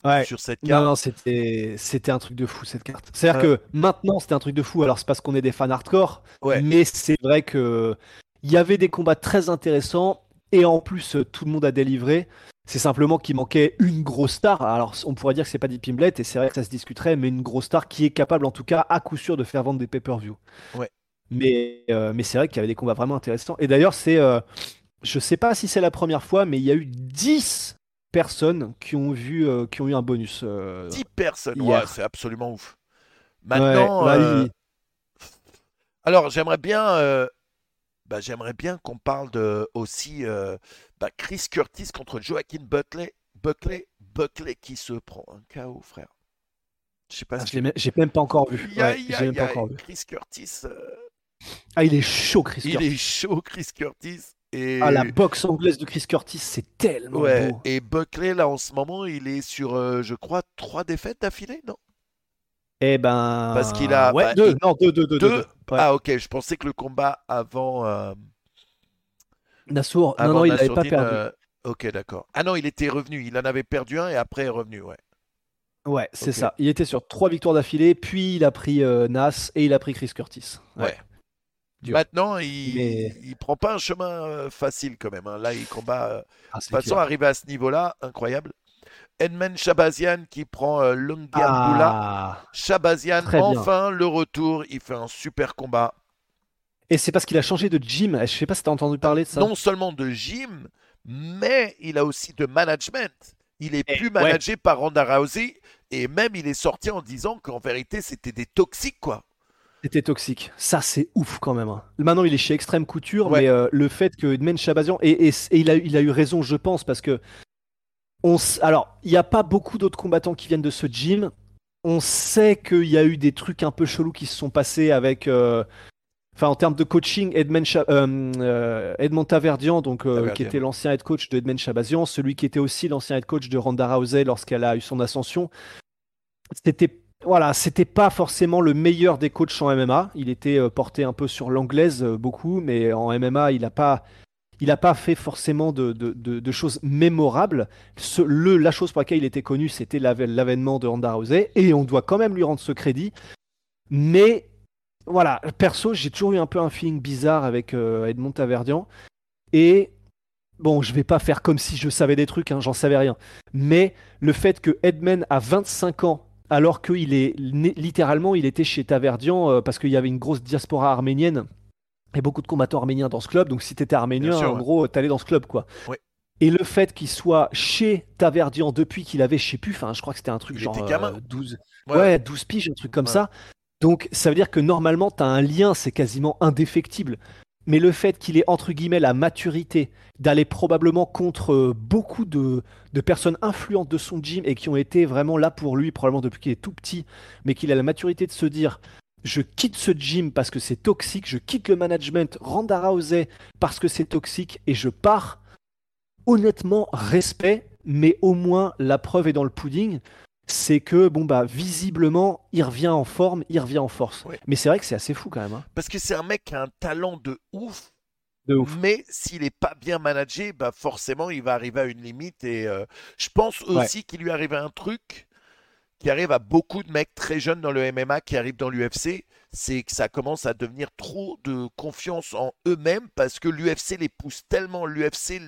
Ouais. sur cette Non, carte. non, c'était c'était un truc de fou cette carte. C'est-à-dire Ouais. que maintenant c'était un truc de fou. Alors c'est parce qu'on est des fans hardcore, Ouais. mais c'est vrai que il y avait des combats très intéressants et en plus euh, tout le monde a délivré. C'est simplement qu'il manquait une grosse star. Alors on pourrait dire que c'est pas Deep Imblet et c'est vrai que ça se discuterait, mais une grosse star qui est capable en tout cas à coup sûr de faire vendre des pay-per-view. Ouais. Mais euh, mais c'est vrai qu'il y avait des combats vraiment intéressants. Et d'ailleurs c'est euh, je sais pas si c'est la première fois, mais il y a eu 10 personnes qui ont vu euh, qui ont eu un bonus. euh, 10 personnes. hier. Ouais, c'est absolument ouf. Maintenant, Ouais, bah, euh, il- alors j'aimerais bien, euh, bah, j'aimerais bien qu'on parle de aussi euh, bah, Chris Curtis contre Joaquin Buckley, Buckley, Buckley qui se prend un KO, frère. Je sais pas Ah, si J'ai même pas encore vu. Ouais, pas encore. Chris Curtis, euh, Ah, il est chaud, Chris il Curtis. est chaud, Chris Curtis. Et, Ah, la boxe anglaise de Chris Curtis, c'est tellement ouais, beau. et Buckley, là, en ce moment, il est sur, euh, je crois, trois défaites d'affilée, non? Eh ben. Parce qu'il a- Ouais, bah, deux. il- Non, deux, deux, deux. Deux deux, deux. Ouais. Ah, ok, je pensais que le combat avant. euh, Nassour, non, avant non, il n'avait pas perdu. euh, Ok, d'accord. Ah non, il était revenu. Il en avait perdu un et après est revenu, ouais. Ouais, c'est ça. Il était sur trois victoires d'affilée, puis il a pris euh, Nas et il a pris Chris Curtis. Ouais. Dur. Maintenant, il, Mais- il prend pas un chemin euh, facile quand même. hein. Là, il combat. euh, Ah, De toute façon, arrivé à ce niveau-là, incroyable. Edmond Shabazian qui prend euh, Lungiambula. Ah. Shabazian, enfin le retour. Il fait un super combat. Et c'est parce qu'il a changé de gym. Je sais pas si t'as entendu parler de ça. Non seulement de gym, mais il a aussi de management. Il est Eh, plus ouais. managé par Ronda Rousey. Et même, il est sorti en disant qu'en vérité, c'était des toxiques, quoi. C'était toxique. Ça, c'est ouf quand même. hein. Maintenant, il est chez Extrême Couture, Ouais. mais euh, le fait que Edmond Chabazian et, et- et il, a, il a eu raison, je pense, parce que on, s- alors il n'y a pas beaucoup d'autres combattants qui viennent de ce gym. On sait qu'il y a eu des trucs un peu chelous qui se sont passés avec. euh, Enfin, en termes de coaching, Edmond, Cha- euh, Edmond Taverdian, donc, Taverdian. qui était l'ancien head coach de Edmond Chabazian, celui qui était aussi l'ancien head coach de Ronda Rousey lorsqu'elle a eu son ascension, c'était voilà, c'était pas forcément le meilleur des coachs en MMA. Il était euh, porté un peu sur l'anglaise euh, beaucoup, mais en MMA, il n'a pas, pas fait forcément de, choses mémorables. Le, la chose pour laquelle il était connu, c'était l'avènement de Ronda Rousey, et on doit quand même lui rendre ce crédit. Mais voilà, perso, j'ai toujours eu un peu un feeling bizarre avec euh, Edmond Taverdian. Et bon, je vais pas faire comme si je savais des trucs, hein, j'en savais rien. Mais le fait que Edmond a 25 ans, alors qu'il est littéralement, il était chez Taverdian euh, parce qu'il y avait une grosse diaspora arménienne et beaucoup de combattants arméniens dans ce club. Donc si t'étais arménien, sûr, en ouais. gros, t'allais dans ce club, quoi. Ouais. Et le fait qu'il soit chez Taverdian depuis qu'il avait, je sais plus, enfin, je crois que c'était un truc Il genre était gamin. euh, 12, Ouais. ouais, 12 piges, un truc comme ça. Donc ça veut dire que normalement, tu as un lien, c'est quasiment indéfectible. Mais le fait qu'il ait, entre guillemets, la maturité d'aller probablement contre euh, beaucoup de, personnes influentes de son gym et qui ont été vraiment là pour lui, probablement depuis qu'il est tout petit, mais qu'il a la maturité de se dire je quitte ce gym parce que c'est toxique, je quitte le management Ronda Rousey parce que c'est toxique et je pars. Honnêtement, respect, mais au moins la preuve est dans le pudding. C'est que, bon, bah, visiblement, il revient en forme, il revient en force. Ouais. Mais c'est vrai que c'est assez fou quand même. hein. Parce que c'est un mec qui a un talent de ouf. De ouf. Mais s'il n'est pas bien managé, bah forcément, il va arriver à une limite. Et euh, je pense aussi qu'il lui arrive un truc qui arrive à beaucoup de mecs très jeunes dans le MMA qui arrivent dans l'UFC, c'est que ça commence à devenir trop de confiance en eux-mêmes parce que l'UFC les pousse tellement. L'UFC,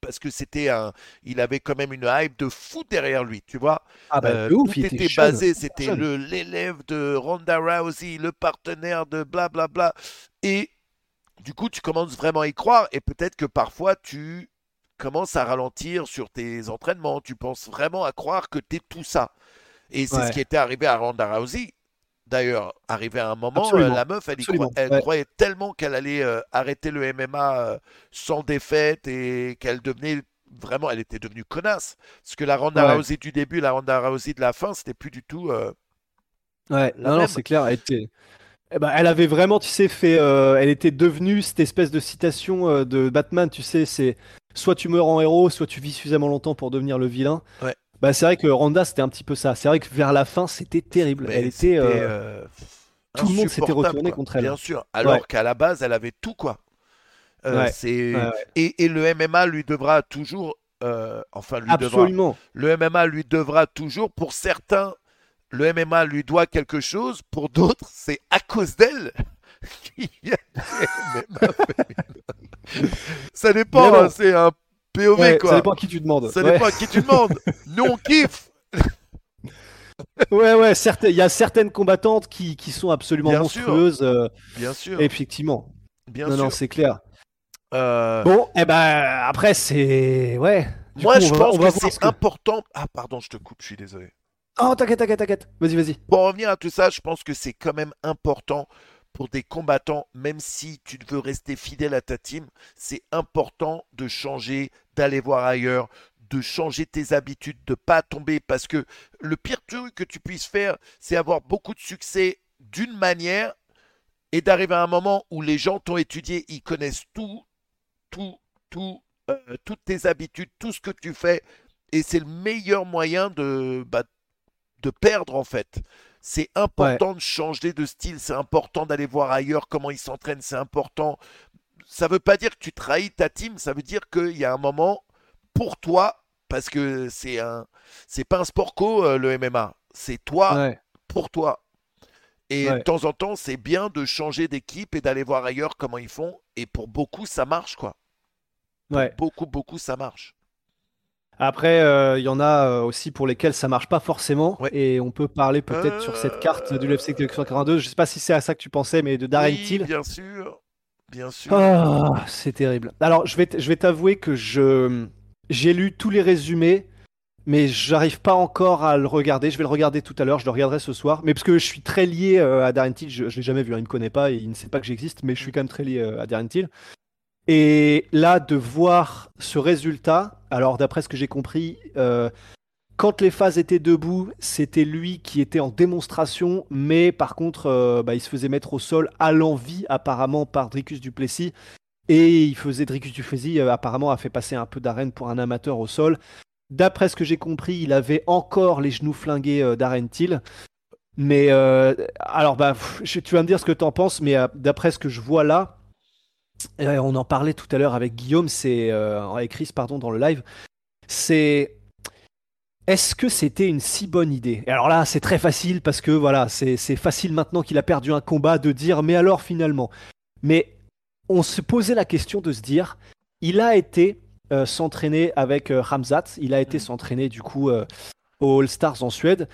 parce que c'était un. Il avait quand même une hype de fou derrière lui, tu vois. Ah bah, Euh, ouf, tout il était, basé, c'était l'élève de Ronda Rousey, le partenaire de blablabla. Et du coup, tu commences vraiment à y croire. Et peut-être que parfois, tu commences à ralentir sur tes entraînements. Tu penses vraiment à croire que tu es tout ça. Et c'est Ouais. ce qui était arrivé à Ronda Rousey. D'ailleurs, arrivé à un moment, euh, la meuf, elle, y Absolument, cro- elle ouais. croyait tellement qu'elle allait euh, arrêter le MMA euh, sans défaite et qu'elle devenait vraiment, elle était devenue connasse. Parce que la Ronda Ouais. Rousey du début, la Ronda Rousey de la fin, c'était plus du tout. Ouais, non, non, c'est clair. Elle, était... eh ben, elle avait vraiment, tu sais, fait. elle était devenue cette espèce de citation de Batman, tu sais, c'est soit tu meurs en héros, soit tu vis suffisamment longtemps pour devenir le vilain. Ouais. Bah, c'est vrai que Ronda, c'était un petit peu ça. C'est vrai que vers la fin, c'était terrible. mais elle était. euh, euh, tout le monde s'était retourné quoi. contre elle. Bien sûr. Alors Ouais. qu'à la base, elle avait tout, quoi. Euh, Ouais. c'est... Et, et le MMA lui devra toujours. euh, enfin, lui devra. Absolument. Le MMA lui devra toujours, pour certains, le MMA lui doit quelque chose, pour d'autres, c'est à cause d'elle Ça dépend, hein, c'est un POV Ouais, quoi. ça dépend à qui tu demandes. Ça Ouais. dépend à qui tu demandes. Nous on kiffe. Ouais, ouais, il y a certaines combattantes qui, qui sont absolument Bien sûr. monstrueuses, euh, Bien sûr. effectivement. bien non, sûr. non, c'est clair. Euh, Bon, et ben après, c'est. Ouais. Du moi coup, je va- pense que c'est ce que- important. Ah pardon, je te coupe, je suis désolé. Oh, t'inquiète, t'inquiète, t'inquiète. Vas-y, vas-y. Pour revenir à tout ça, je pense que c'est quand même important pour des combattants, même si tu veux rester fidèle à ta team, c'est important de changer, d'aller voir ailleurs, de changer tes habitudes, de pas tomber, parce que le pire truc que tu puisses faire, c'est avoir beaucoup de succès d'une manière et d'arriver à un moment où les gens t'ont étudié, ils connaissent tout, tout, tout, euh, toutes tes habitudes, tout ce que tu fais, et c'est le meilleur moyen de, bah, de perdre en fait. C'est important de changer de style, c'est important d'aller voir ailleurs comment ils s'entraînent, c'est important. Ça veut pas dire que tu trahis ta team, ça veut dire qu'il y a un moment, pour toi, parce que c'est un, c'est pas un sport co euh, le MMA, c'est toi Ouais. pour toi. Et Ouais. de temps en temps, c'est bien de changer d'équipe et d'aller voir ailleurs comment ils font. Et pour beaucoup, ça marche quoi. Ouais. Beaucoup, beaucoup, ça marche. Après, euh, il y en a euh, aussi pour lesquels ça marche pas forcément. Ouais. Et on peut parler peut-être sur cette carte de l'UFC 242. Je sais pas si c'est à ça que tu pensais, mais de Darren Oui, Till. bien sûr, bien sûr. Ah, c'est terrible. Alors, je vais, t- je vais t'avouer que je j'ai lu tous les résumés, mais j'arrive pas encore à le regarder. Je vais le regarder tout à l'heure. Je le regarderai ce soir. Mais parce que je suis très lié euh, à Darren Till, je, je l'ai jamais vu. hein, il me connaît pas et il ne sait pas que j'existe, mais je suis quand même très lié euh, à Darren Till. Et là, de voir ce résultat, alors d'après ce que j'ai compris, euh, quand les phases étaient debout, c'était lui qui était en démonstration, mais par contre, euh, bah, il se faisait mettre au sol à l'envie apparemment par Dricus Duplessis. Et il faisait Dricus Duplessis euh, apparemment a fait passer un peu d'arène pour un amateur au sol. D'après ce que j'ai compris, il avait encore les genoux flingués euh, d'Aren Till. Mais alors bah tu vas me dire ce que tu en penses, mais d'après ce que je vois là, euh, on en parlait tout à l'heure avec Guillaume, c'est euh, avec Chris pardon dans le live, c'est est-ce que c'était une si bonne idée? Et alors là, c'est très facile parce que voilà, c'est facile maintenant qu'il a perdu un combat de dire mais alors finalement? Mais on se posait la question de se dire, il a été euh, s'entraîner avec Hamzat, il a été Mhm. s'entraîner du coup aux All Stars en Suède.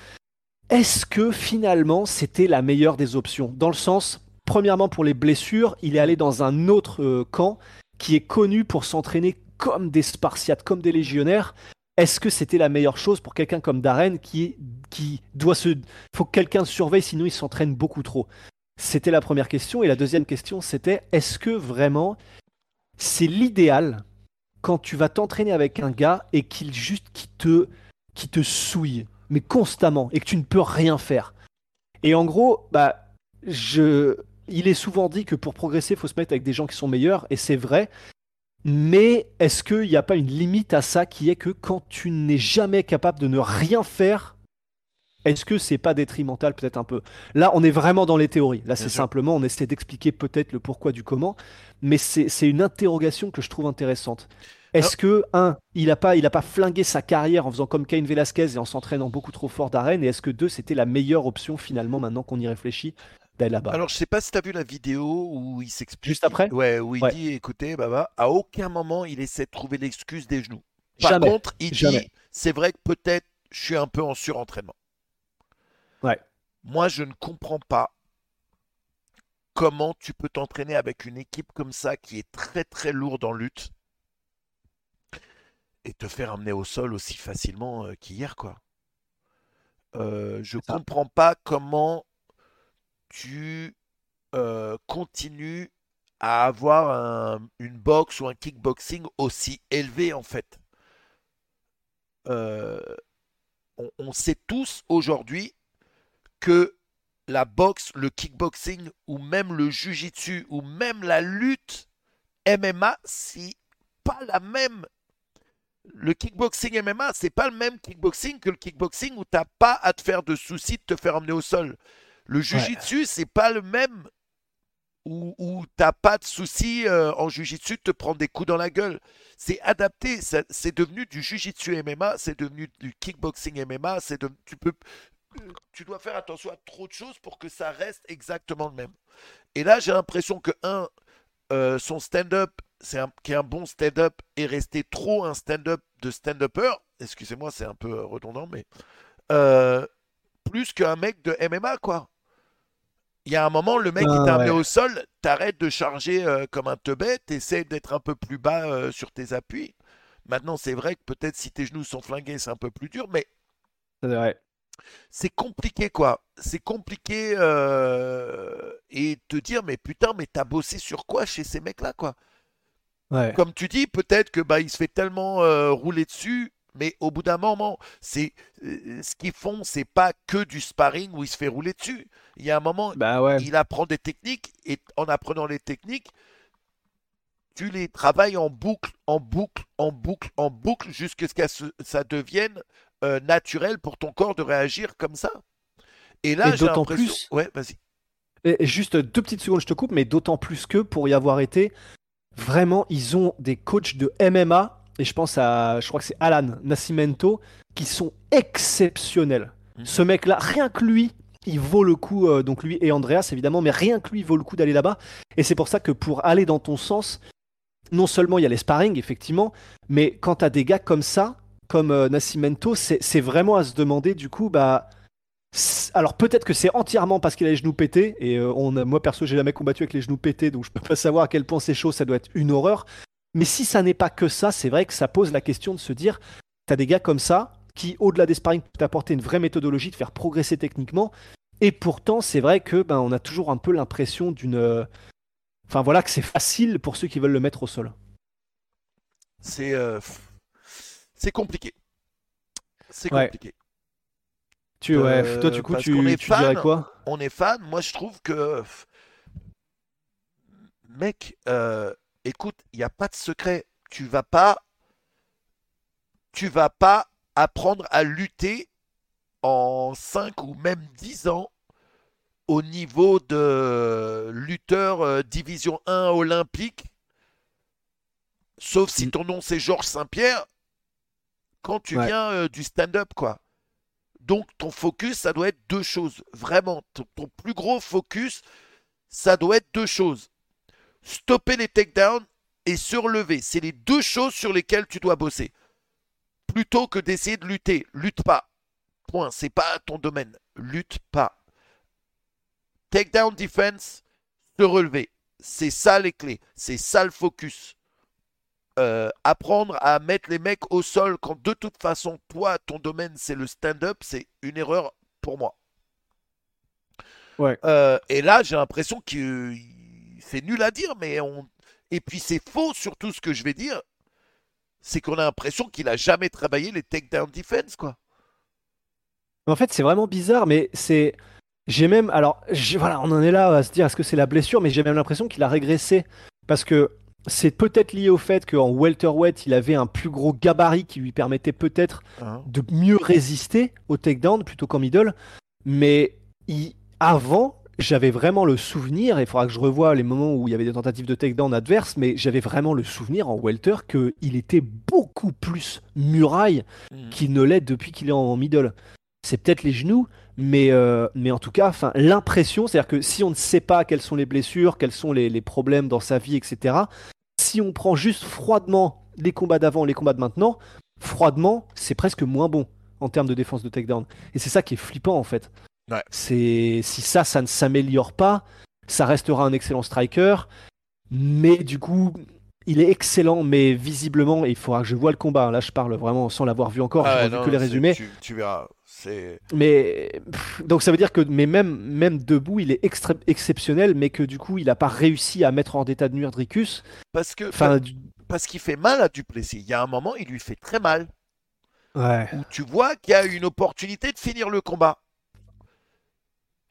Est-ce que finalement c'était la meilleure des options? Dans le sens, premièrement pour les blessures, il est allé dans un autre euh, camp qui est connu pour s'entraîner comme des Spartiates, comme des légionnaires. Est-ce que c'était la meilleure chose pour quelqu'un comme Darren qui, qui doit se... faut que quelqu'un le surveille sinon il s'entraîne beaucoup trop? C'était la première question. Et la deuxième question c'était est-ce que vraiment c'est l'idéal quand tu vas t'entraîner avec un gars et qu'il juste qui te, qui te souille, mais constamment, et que tu ne peux rien faire? Et en gros, bah, je... il est souvent dit que pour progresser, il faut se mettre avec des gens qui sont meilleurs, et c'est vrai. Mais est-ce qu'il n'y a pas une limite à ça qui est que quand tu n'es jamais capable de ne rien faire, est-ce que c'est pas détrimental peut-être un peu? Là, on est vraiment dans les théories. Là, c'est simplement, on essaie d'expliquer peut-être le pourquoi du comment, mais c'est une interrogation que je trouve intéressante. Est-ce que, un, il n'a pas, il a pas flingué sa carrière en faisant comme Cain Velasquez et en s'entraînant beaucoup trop fort d'arène? Et est-ce que, deux, c'était la meilleure option finalement, maintenant qu'on y réfléchit, là-bas Alors, je sais pas si tu as vu la vidéo où il s'explique. Juste après? Ouais, où il Ouais. dit écoutez, Baba, à aucun moment il essaie de trouver l'excuse des genoux. Par Jamais. contre, il Jamais. dit c'est vrai que peut-être je suis un peu en surentraînement. Ouais. Moi, je ne comprends pas comment tu peux t'entraîner avec une équipe comme ça qui est très très lourde en lutte et te faire amener au sol aussi facilement euh, qu'hier, quoi. Euh, je comprends pas comment tu euh, continues à avoir un- une boxe ou un kickboxing aussi élevé en fait. Euh, on, on sait tous aujourd'hui que la boxe, le kickboxing ou même le jujitsu ou même la lutte MMA, c'est pas la même. Le kickboxing MMA, c'est pas le même kickboxing que le kickboxing où t'as pas à te faire de soucis de te faire emmener au sol. Le jujitsu, c'est pas le même où, où t'as pas de soucis euh, en jujitsu de te prendre des coups dans la gueule. C'est adapté, c'est devenu du jujitsu MMA, c'est devenu du kickboxing MMA, c'est de- tu peux tu dois faire attention à trop de choses pour que ça reste exactement le même. Et là, j'ai l'impression que un euh, son stand-up, c'est un, qui est un bon stand-up, est resté trop un stand-up de stand-upper. Excusez-moi, c'est un peu euh, redondant, mais euh, plus qu'un mec de MMA, quoi. Il y a un moment, le mec, il Ah, t'a amené ouais. au sol, t'arrêtes de charger euh, comme un teubé, t'essaies d'être un peu plus bas euh, sur tes appuis. Maintenant, c'est vrai que peut-être si tes genoux sont flingués, c'est un peu plus dur, mais C'est compliqué quoi. C'est compliqué euh, et te dire mais putain mais t'as bossé sur quoi chez ces mecs là quoi? Ouais. Comme tu dis peut-être que bah il se fait tellement euh, rouler dessus mais au bout d'un moment c'est euh, ce qu'ils font c'est pas que du sparring où il se fait rouler dessus. Il y a un moment Bah ouais. il apprend des techniques et en apprenant les techniques tu les travailles en boucle, en boucle, en boucle, en boucle, jusqu'à ce que ça devienne euh, naturel pour ton corps de réagir comme ça. Et là, j'ai l'impression. plus- Ouais, vas-y. Et juste deux petites secondes, je te coupe, mais d'autant plus que pour y avoir été, vraiment, ils ont des coachs de MMA et je pense à, je crois que c'est Alan Nascimento, qui sont exceptionnels. Mhm. Ce mec-là, rien que lui, il vaut le coup, euh, donc lui et Andreas évidemment, mais rien que lui il vaut le coup d'aller là-bas. Et c'est pour ça que pour aller dans ton sens, non seulement il y a les sparring, effectivement, mais quand t'as des gars comme ça, comme euh, Nascimento, c'est vraiment à se demander du coup, bah. Alors peut-être que c'est entièrement parce qu'il a les genoux pétés, et euh, on a- moi perso j'ai jamais combattu avec les genoux pétés, donc je peux pas savoir à quel point c'est chaud, ça doit être une horreur. Mais si ça n'est pas que ça, c'est vrai que ça pose la question de se dire, t'as des gars comme ça, qui au-delà des sparring peuvent t'apporter une vraie méthodologie, de faire progresser techniquement, et pourtant c'est vrai que ben, on a toujours un peu l'impression d'une... euh, Enfin voilà, que c'est facile pour ceux qui veulent le mettre au sol. C'est euh, c'est compliqué. C'est Ouais. compliqué. Tu, ouais, Euh, toi du coup tu, tu dirais quoi? On est fan. Moi, je trouve que mec, euh, écoute, il n'y a pas de secret. Tu vas pas, tu vas pas apprendre à lutter en 5 ou même 10 ans au niveau de lutteur euh, division 1 olympique, sauf si ton nom c'est Georges Saint-Pierre, quand tu Ouais. viens euh, du stand-up, quoi. Donc ton focus, ça doit être deux choses. Vraiment, ton, ton plus gros focus, ça doit être deux choses. Stopper les takedowns et se relever. C'est les deux choses sur lesquelles tu dois bosser. Plutôt que d'essayer de lutter. Lutte pas. Point. C'est pas ton domaine. Lutte pas. Takedown defense, se relever. C'est ça les clés. C'est ça le focus. Euh, apprendre à mettre les mecs au sol quand de toute façon, toi, ton domaine, c'est le stand-up, c'est une erreur pour moi. Ouais. Euh, et là, j'ai l'impression que euh, c'est nul à dire, mais on. Et puis c'est faux surtout ce que je vais dire, c'est qu'on a l'impression qu'il a jamais travaillé les takedown defense, quoi. En fait, c'est vraiment bizarre, mais c'est. J'ai même. Alors, voilà, on en est là à se dire est-ce que c'est la blessure, mais j'ai même l'impression qu'il a régressé. Parce que c'est peut-être lié au fait qu'en welterweight, il avait un plus gros gabarit qui lui permettait peut-être Hein. de mieux résister au takedown plutôt qu'en middle. Mais il- avant, j'avais vraiment le souvenir, et il faudra que je revoie les moments où il y avait des tentatives de takedown adverses, mais j'avais vraiment le souvenir en welter qu'il était beaucoup plus muraille Mhm. qu'il ne l'est depuis qu'il est en middle. C'est peut-être les genoux, mais, euh, mais en tout cas, enfin, l'impression, c'est-à-dire que si on ne sait pas quelles sont les blessures, quels sont les, les problèmes dans sa vie, etc., si on prend juste froidement les combats d'avant, les combats de maintenant, froidement, c'est presque moins bon en termes de défense de takedown. Et c'est ça qui est flippant en fait. Ouais. C'est si ça, ça ne s'améliore pas, ça restera un excellent striker, mais du coup, il est excellent, mais visiblement, il faudra que je vois le combat. Là, je parle vraiment sans l'avoir vu encore, Ah vu que les résumés. Tu, tu verras. C'est. Mais pff, donc ça veut dire que mais même même debout, il est exceptionnel, mais que du coup, il n'a pas réussi à mettre en état de nuire Dricus. Parce que. Enfin, du- Parce qu'il fait mal à Duplessis. Il y a un moment, il lui fait très mal. ouais, Où tu vois qu'il y a une opportunité de finir le combat.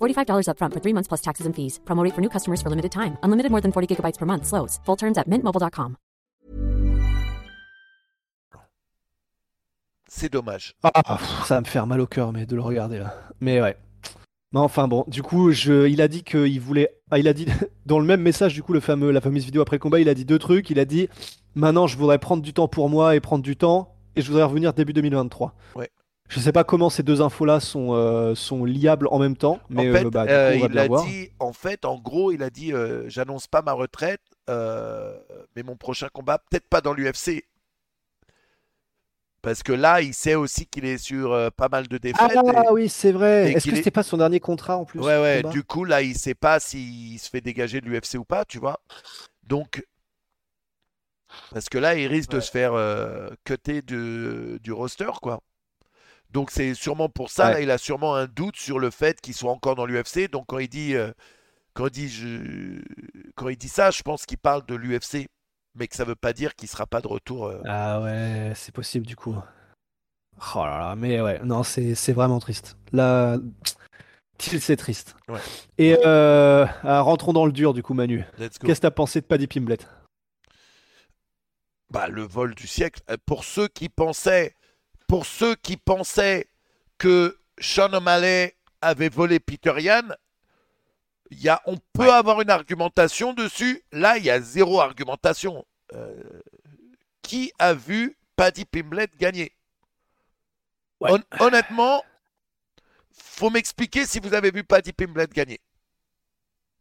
$45 upfront for three months plus taxes and fees. Promo rate for new customers for limited time. Unlimited more than 40 gigabytes per month. Slows. Full terms at mintmobile.com. C'est dommage. Ah, ça va me faire mal au cœur, mais de le regarder là. Mais ouais. Mais enfin bon, du coup, je, il a dit qu'il voulait. Ah, il a dit dans le même message, du coup, le fameux, la fameuse vidéo après le combat, il a dit deux trucs. Il a dit maintenant, je voudrais prendre du temps pour moi et prendre du temps, et je voudrais revenir début 2023. Ouais. Je sais pas comment ces deux infos-là sont, euh, sont liables en même temps, mais en fait, euh, bah, euh, il a voir. dit, en fait, en gros, il a dit, euh, j'annonce pas ma retraite, euh, mais mon prochain combat, peut-être pas dans l'UFC. Parce que là, il sait aussi qu'il est sur euh, pas mal de défaites. Ah et- oui, c'est vrai. Est-ce que est- c'était pas son dernier contrat en plus Ouais, ouais, du coup, là, il sait pas s'il se fait dégager de l'UFC ou pas, tu vois. Donc, parce que là, il risque de se faire euh, cutter du roster, quoi. Donc, c'est sûrement pour ça, Ouais. là, il a sûrement un doute sur le fait qu'il soit encore dans l'UFC. Donc, quand il dit, euh, quand il dit, je... quand il dit ça, je pense qu'il parle de l'UFC, mais que ça veut pas dire qu'il sera pas de retour. euh. Ah ouais, c'est possible du coup. Oh là là, mais ouais, non, c'est c'est vraiment triste. Là, c'est triste. Ouais. Et euh, ah, rentrons dans le dur du coup, Manu. Qu'est-ce que t'as pensé de Paddy Pimblet? Bah, le vol du siècle. Pour ceux qui pensaient, pour ceux qui pensaient que Sean O'Malley avait volé Peter Yan, y a, on peut avoir une argumentation dessus. Là, il y a zéro argumentation. Euh, qui a vu Paddy Pimblet gagner? Ouais. Hon- Honnêtement, faut m'expliquer si vous avez vu Paddy Pimblet gagner.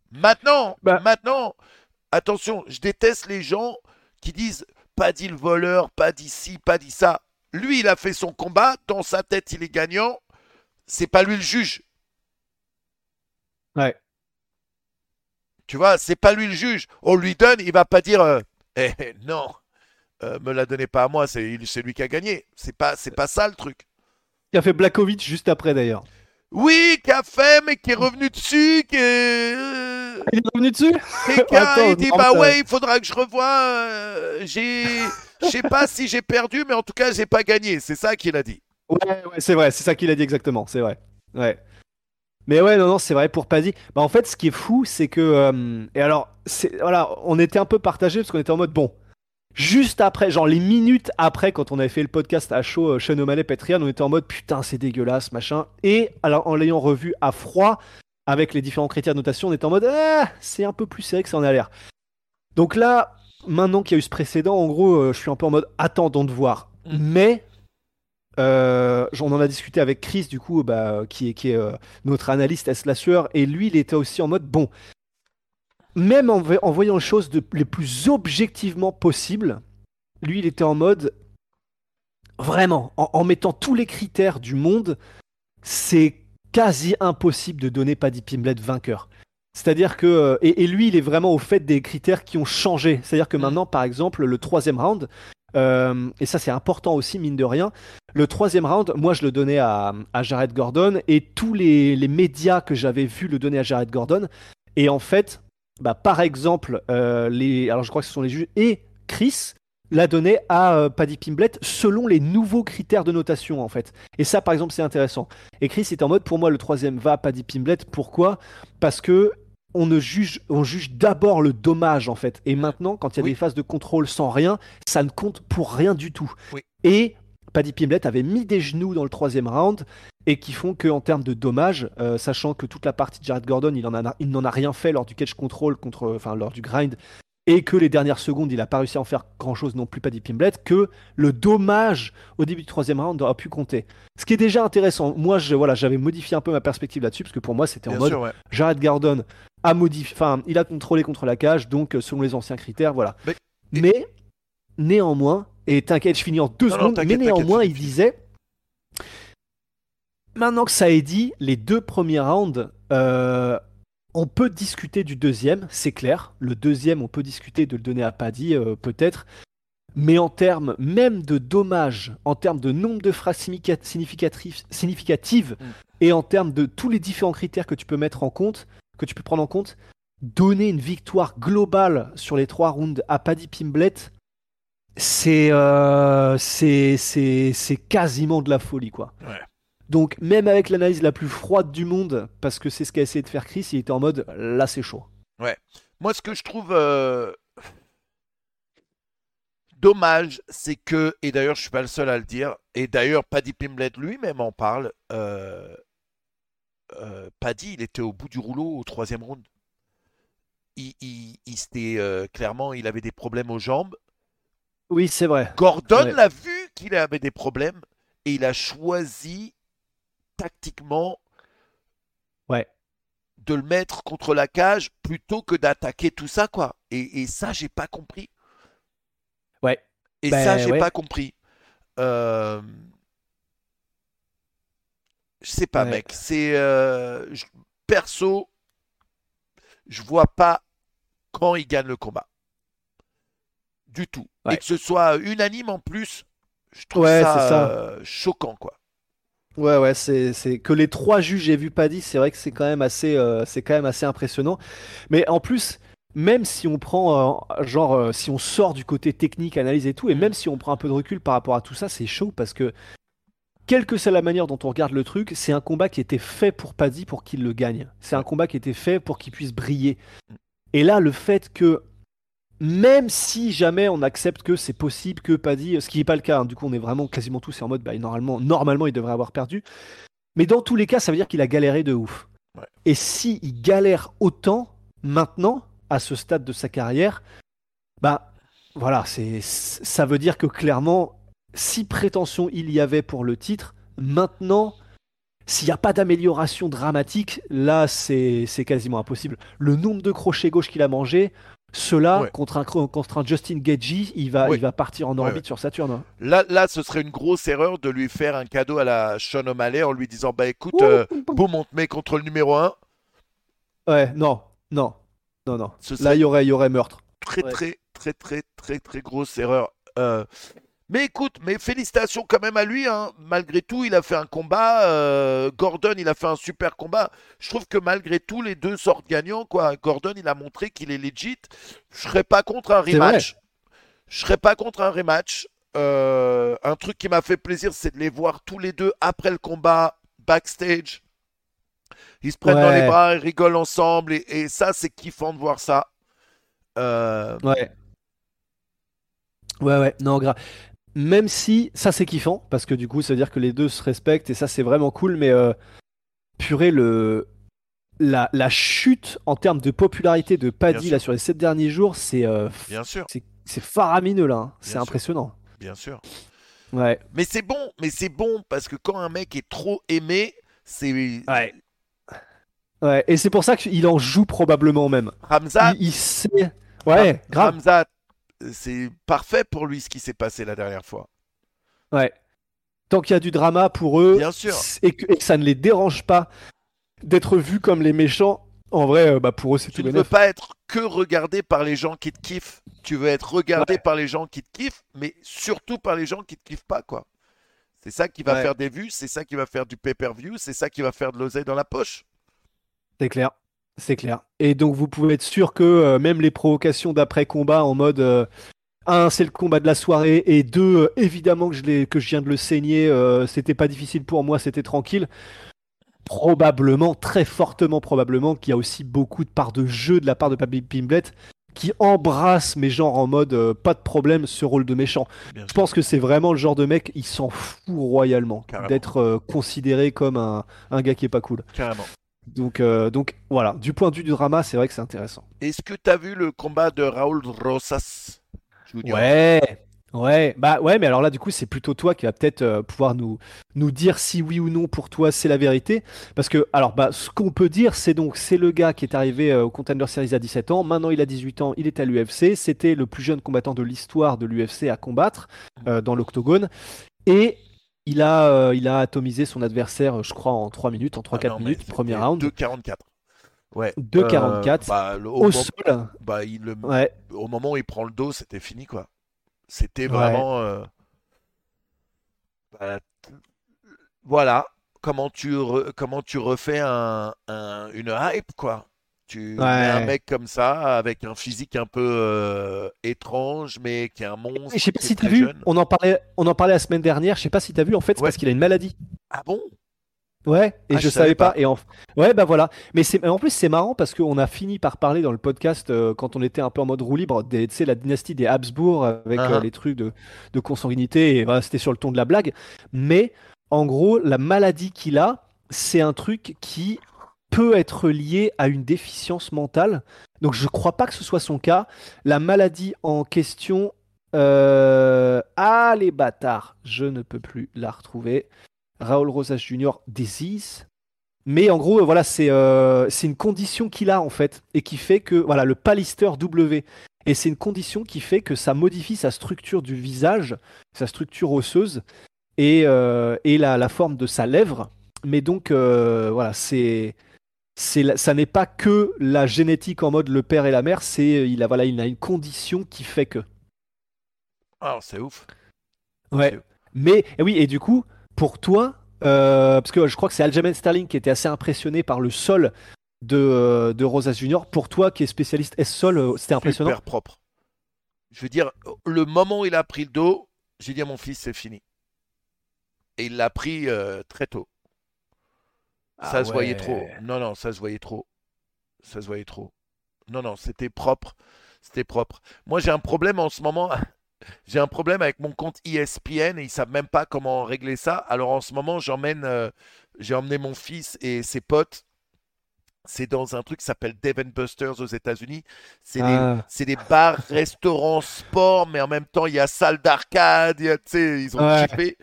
Maintenant, Bah- maintenant, attention, je déteste les gens qui disent Paddy le voleur, Paddy ci, Paddy ça. Lui, il a fait son combat, dans sa tête, il est gagnant. C'est pas lui le juge. Ouais. Tu vois, c'est pas lui le juge. On lui donne, il va pas dire euh, Eh, non, euh, me la donnez pas à moi, c'est lui qui a gagné. C'est pas, c'est pas ça le truc. Qui a fait Blakovic juste après d'ailleurs. Oui, qui a fait, mais qui est revenu dessus, qui est. euh, Il est revenu dessus et qui a- Attends, il dit bah ouais, il faudra que je revoie. euh, j'ai, je sais pas si j'ai perdu, mais en tout cas j'ai pas gagné. C'est ça qu'il a dit. Ouais, c'est vrai, c'est ça qu'il a dit exactement, c'est vrai. Ouais. Mais ouais, non, non, c'est vrai pour Paddy. Bah, en fait, ce qui est fou, c'est que. euh, et alors, voilà, on était un peu partagé parce qu'on était en mode bon. Juste après, genre les minutes après, quand on avait fait le podcast à chaud, euh, Sean on était en mode putain, c'est dégueulasse, machin. Et alors, en l'ayant revu à froid, avec les différents critères de notation, on était en mode ah, c'est un peu plus serré que ça en a l'air. Donc là, maintenant qu'il y a eu ce précédent, en gros, euh, je suis un peu en mode attendons de voir. Mm. Mais euh, on en a discuté avec Chris, du coup, bah, qui est, qui est euh, notre analyste. Lassueur, et lui, il était aussi en mode bon, même en, voyant les choses de, les plus objectivement possibles, lui, il était en mode vraiment, en, en mettant tous les critères du monde, c'est quasi impossible de donner Paddy Pimblet vainqueur. C'est-à-dire que. euh, Et, et lui, il est vraiment au fait des critères qui ont changé. C'est-à-dire que Mm. maintenant, par exemple, le troisième round, euh, et ça c'est important aussi, mine de rien, le troisième round, moi je le donnais à, à Jared Gordon, et tous les, les médias que j'avais vus le donner à Jared Gordon. Et en fait, bah, par exemple, euh, les, alors je crois que ce sont les juges, et Chris l'a donné à Paddy Pimblet selon les nouveaux critères de notation en fait. Et ça par exemple c'est intéressant. Et Chris était en mode pour moi le troisième va à Paddy Pimblet. Pourquoi? Parce que on ne juge, on juge d'abord le dommage en fait. Et maintenant, quand il y a Oui. des phases de contrôle sans rien, ça ne compte pour rien du tout. Oui. Et Paddy Pimblet avait mis des genoux dans le troisième round et qui font que en termes de dommages, euh, sachant que toute la partie de Jared Gordon, il en a, il n'en a rien fait lors du catch control contre, enfin lors du grind, et que les dernières secondes, il n'a pas réussi à en faire grand chose non plus Paddy Pimblet, que le dommage au début du troisième round aura pu compter. Ce qui est déjà intéressant. Moi, je, voilà, j'avais modifié un peu ma perspective là-dessus parce que pour moi, c'était en Bien mode sûr, ouais. Jared Gordon a modifié, enfin, il a contrôlé contre la cage, donc euh, selon les anciens critères, voilà. Mais- Mais, néanmoins, et t'inquiète, je finis en deux Non, non, secondes, mais néanmoins, il disait Maintenant que ça est dit, les deux premiers rounds, euh, on peut discuter du deuxième, c'est clair. Le deuxième, on peut discuter de le donner à Paddy, euh, peut-être. Mais en termes même de dommages, en termes de nombre de phrases significatives, Mm. et en termes de tous les différents critères que tu peux mettre en compte, que tu peux prendre en compte, donner une victoire globale sur les trois rounds à Paddy Pimblet, c'est euh, c'est c'est c'est quasiment de la folie quoi. Ouais. Donc même avec l'analyse la plus froide du monde, parce que c'est ce qu'a essayé de faire Chris, il était en mode là c'est chaud. Moi, ce que je trouve euh, dommage, c'est que, et d'ailleurs, je suis pas le seul à le dire, et d'ailleurs, Paddy Pimblet lui-même en parle. euh, euh, Paddy, il était au bout du rouleau au troisième round. Il, il, il s'était, clairement, il avait des problèmes aux jambes. Oui c'est vrai. Gordon Ouais. l'a vu qu'il avait des problèmes et il a choisi tactiquement Ouais. de le mettre contre la cage plutôt que d'attaquer tout ça quoi. Et, et ça j'ai pas compris. Ouais. Et Ben, ça j'ai ouais. pas compris. Euh, Je sais pas Ouais. mec. C'est euh, je- perso, je vois pas quand il gagne le combat. Du tout. Ouais. Et que ce soit unanime en plus, je trouve ça. euh, choquant quoi. Ouais, ouais, c'est, c'est que les trois juges aient vu Paddy, c'est vrai que c'est quand même assez, euh, c'est quand même assez impressionnant. Mais en plus, même si on prend, euh, genre, euh, si on sort du côté technique, analyse et tout, et Mm. même si on prend un peu de recul par rapport à tout ça, c'est chaud parce que quelle que soit la manière dont on regarde le truc, c'est un combat qui était fait pour Paddy pour qu'il le gagne. C'est un combat qui était fait pour qu'il puisse briller. Et là, le fait que même si jamais on accepte que c'est possible que Paddy, ce qui n'est pas le cas, hein, du coup on est vraiment quasiment tous en mode, bah, normalement, normalement il devrait avoir perdu. Mais dans tous les cas, ça veut dire qu'il a galéré de ouf. Ouais. Et si il galère autant maintenant, à ce stade de sa carrière, bah voilà, c'est ça veut dire que clairement, si prétention il y avait pour le titre, maintenant, s'il n'y a pas d'amélioration dramatique, là c'est c'est quasiment impossible. Le nombre de crochets gauche qu'il a mangé, cela Ouais. contre, un, contre un Justin Gagey, il va, Ouais. il va partir en orbite ouais. sur Saturne. hein. Là, là, ce serait une grosse erreur de lui faire un cadeau à la Sean O'Malley en lui disant Bah écoute, Ouh, euh, boum, on te met contre le numéro 1. Ouais, non, non, non, non. Ce Là, serait il y aurait, il y aurait meurtre. très, très, très, très, très, très grosse erreur. Euh, Mais écoute, mais félicitations quand même à lui. hein. Malgré tout, il a fait un combat. euh, Gordon, il a fait un super combat. Je trouve que malgré tout, les deux sortent gagnants. Quoi. Gordon, il a montré qu'il est legit. Je serais pas contre un rematch. Je serais pas contre un rematch. Euh, un truc qui m'a fait plaisir, c'est de les voir tous les deux après le combat, backstage. Ils se prennent dans les bras, ils rigolent ensemble. Et, et ça, c'est kiffant de voir ça. Euh, Ouais. Ouais, ouais, non, grave. Même si ça c'est kiffant, parce que du coup, ça veut dire que les deux se respectent et ça c'est vraiment cool, mais euh, purée, le... la, la chute en termes de popularité de Paddy là sur les sept derniers jours, c'est euh, f- bien sûr, c'est c'est faramineux là, hein. c'est impressionnant. bien sûr. Ouais. Mais c'est bon, mais c'est bon parce que quand un mec est trop aimé, c'est Ouais. Ouais, et c'est pour ça qu'il en joue probablement même. Hamza. Il, il sait. Ouais, grave. Hamza, c'est parfait pour lui ce qui s'est passé la dernière fois. Ouais. Tant qu'il y a du drama pour eux, Bien sûr. et que, et que ça ne les dérange pas d'être vus comme les méchants, en vrai, euh, bah pour eux c'est Tu tout ne veux pas être que regardé par les gens qui te kiffent. Tu veux être regardé Ouais. par les gens qui te kiffent, mais surtout par les gens qui te kiffent pas, quoi. C'est ça qui va Ouais. faire des vues, c'est ça qui va faire du pay-per-view, c'est ça qui va faire de l'oseille dans la poche. C'est clair. C'est clair. Et donc vous pouvez être sûr que euh, même les provocations d'après combat en mode euh, un c'est le combat de la soirée et deux euh, évidemment que je l'ai que je viens de le saigner c'était pas difficile pour moi c'était tranquille. Probablement très fortement probablement qu'il y a aussi beaucoup de parts de jeu de la part de Papi Pimblett qui embrasse mais genre en mode pas de problème ce rôle de méchant. Bien Je pense que c'est vraiment le genre de mec il s'en fout royalement d'être considéré comme un, un gars qui est pas cool. Carrément. Donc, euh, donc voilà, du point de vue du drama, c'est vrai que c'est intéressant. Est-ce que tu as vu le combat de Raúl Rosas? Junior Ouais, ouais, bah ouais, mais alors là, du coup, c'est plutôt toi qui va peut-être euh, pouvoir nous, nous dire si oui ou non pour toi c'est la vérité. Parce que, alors, bah, ce qu'on peut dire, c'est donc, c'est le gars qui est arrivé euh, au Contender Series à 17 ans. Maintenant, il a 18 ans, il est à l'UFC. C'était le plus jeune combattant de l'histoire de l'UFC à combattre dans l'octogone. Et. Il a, euh, il a atomisé son adversaire, je crois, en 3 minutes, en 3-4 Ah minutes, premier round. 2,44. Ouais. 2,44. Euh, bah, au, sol. bah, il le- Ouais, au moment où il prend le dos, c'était fini, quoi. C'était Ouais. vraiment. euh, bah, voilà. Comment tu, re- comment tu refais un, un- une hype, quoi. Tu un mec comme ça, avec un physique un peu euh, étrange, mais qui est un monstre. Je sais pas si t'as très vu, jeune. on en parlait, on en parlait la semaine dernière. Je sais pas si t'as vu. En fait, c'est Ouais. parce qu'il a une maladie. Ah bon? Ouais. Et Ah, je, je savais pas. pas. Et en... ouais, bah voilà. Mais c'est, en plus, c'est marrant parce qu'on a fini par parler dans le podcast euh, quand on était un peu en mode roue libre. Des, tu sais, la dynastie des Habsbourg avec Uh-huh. euh, les trucs de, de consanguinité. Et voilà, c'était sur le ton de la blague. Mais en gros, la maladie qu'il a, c'est un truc qui peut être lié à une déficience mentale. Donc je crois pas que ce soit son cas. La maladie en question. euh, Ah les bâtards, je ne peux plus la retrouver. Raoul Rosas Jr. disease. Mais en gros, euh, voilà, c'est euh, c'est une condition qu'il a en fait et qui fait que voilà le Pallister W. Et c'est une condition qui fait que ça modifie sa structure du visage, sa structure osseuse et, euh, et la, forme de sa lèvre. Mais donc voilà, c'est c'est ça n'est pas que la génétique en mode le père et la mère, c'est il a voilà, il a une condition qui fait que. Ah, c'est ouf. Ouais. Mais et oui, et du coup, pour toi, euh, parce que je crois que c'est Aljamain Sterling qui était assez impressionné par le sol de, euh, de Rosas Junior. Pour toi, qui est spécialiste S-Sol, euh, c'était impressionnant? Super propre. Je veux dire, le moment où il a pris le dos, j'ai dit à mon fils, c'est fini. et il l'a pris euh, très tôt. Ah ça se voyait trop. Non, non, ça se voyait trop. Ça se voyait trop. Non, non, c'était propre. C'était propre. Moi, j'ai un problème en ce moment. J'ai un problème avec mon compte ESPN et ils savent même pas comment régler ça. Alors en ce moment, j'emmène, euh, j'ai emmené mon fils et ses potes. C'est dans un truc qui s'appelle Dave Busters aux États-Unis. C'est des, Ah. des bars, restaurants, sport, mais en même temps, il y a salle d'arcade. ils ont Ouais. chippé.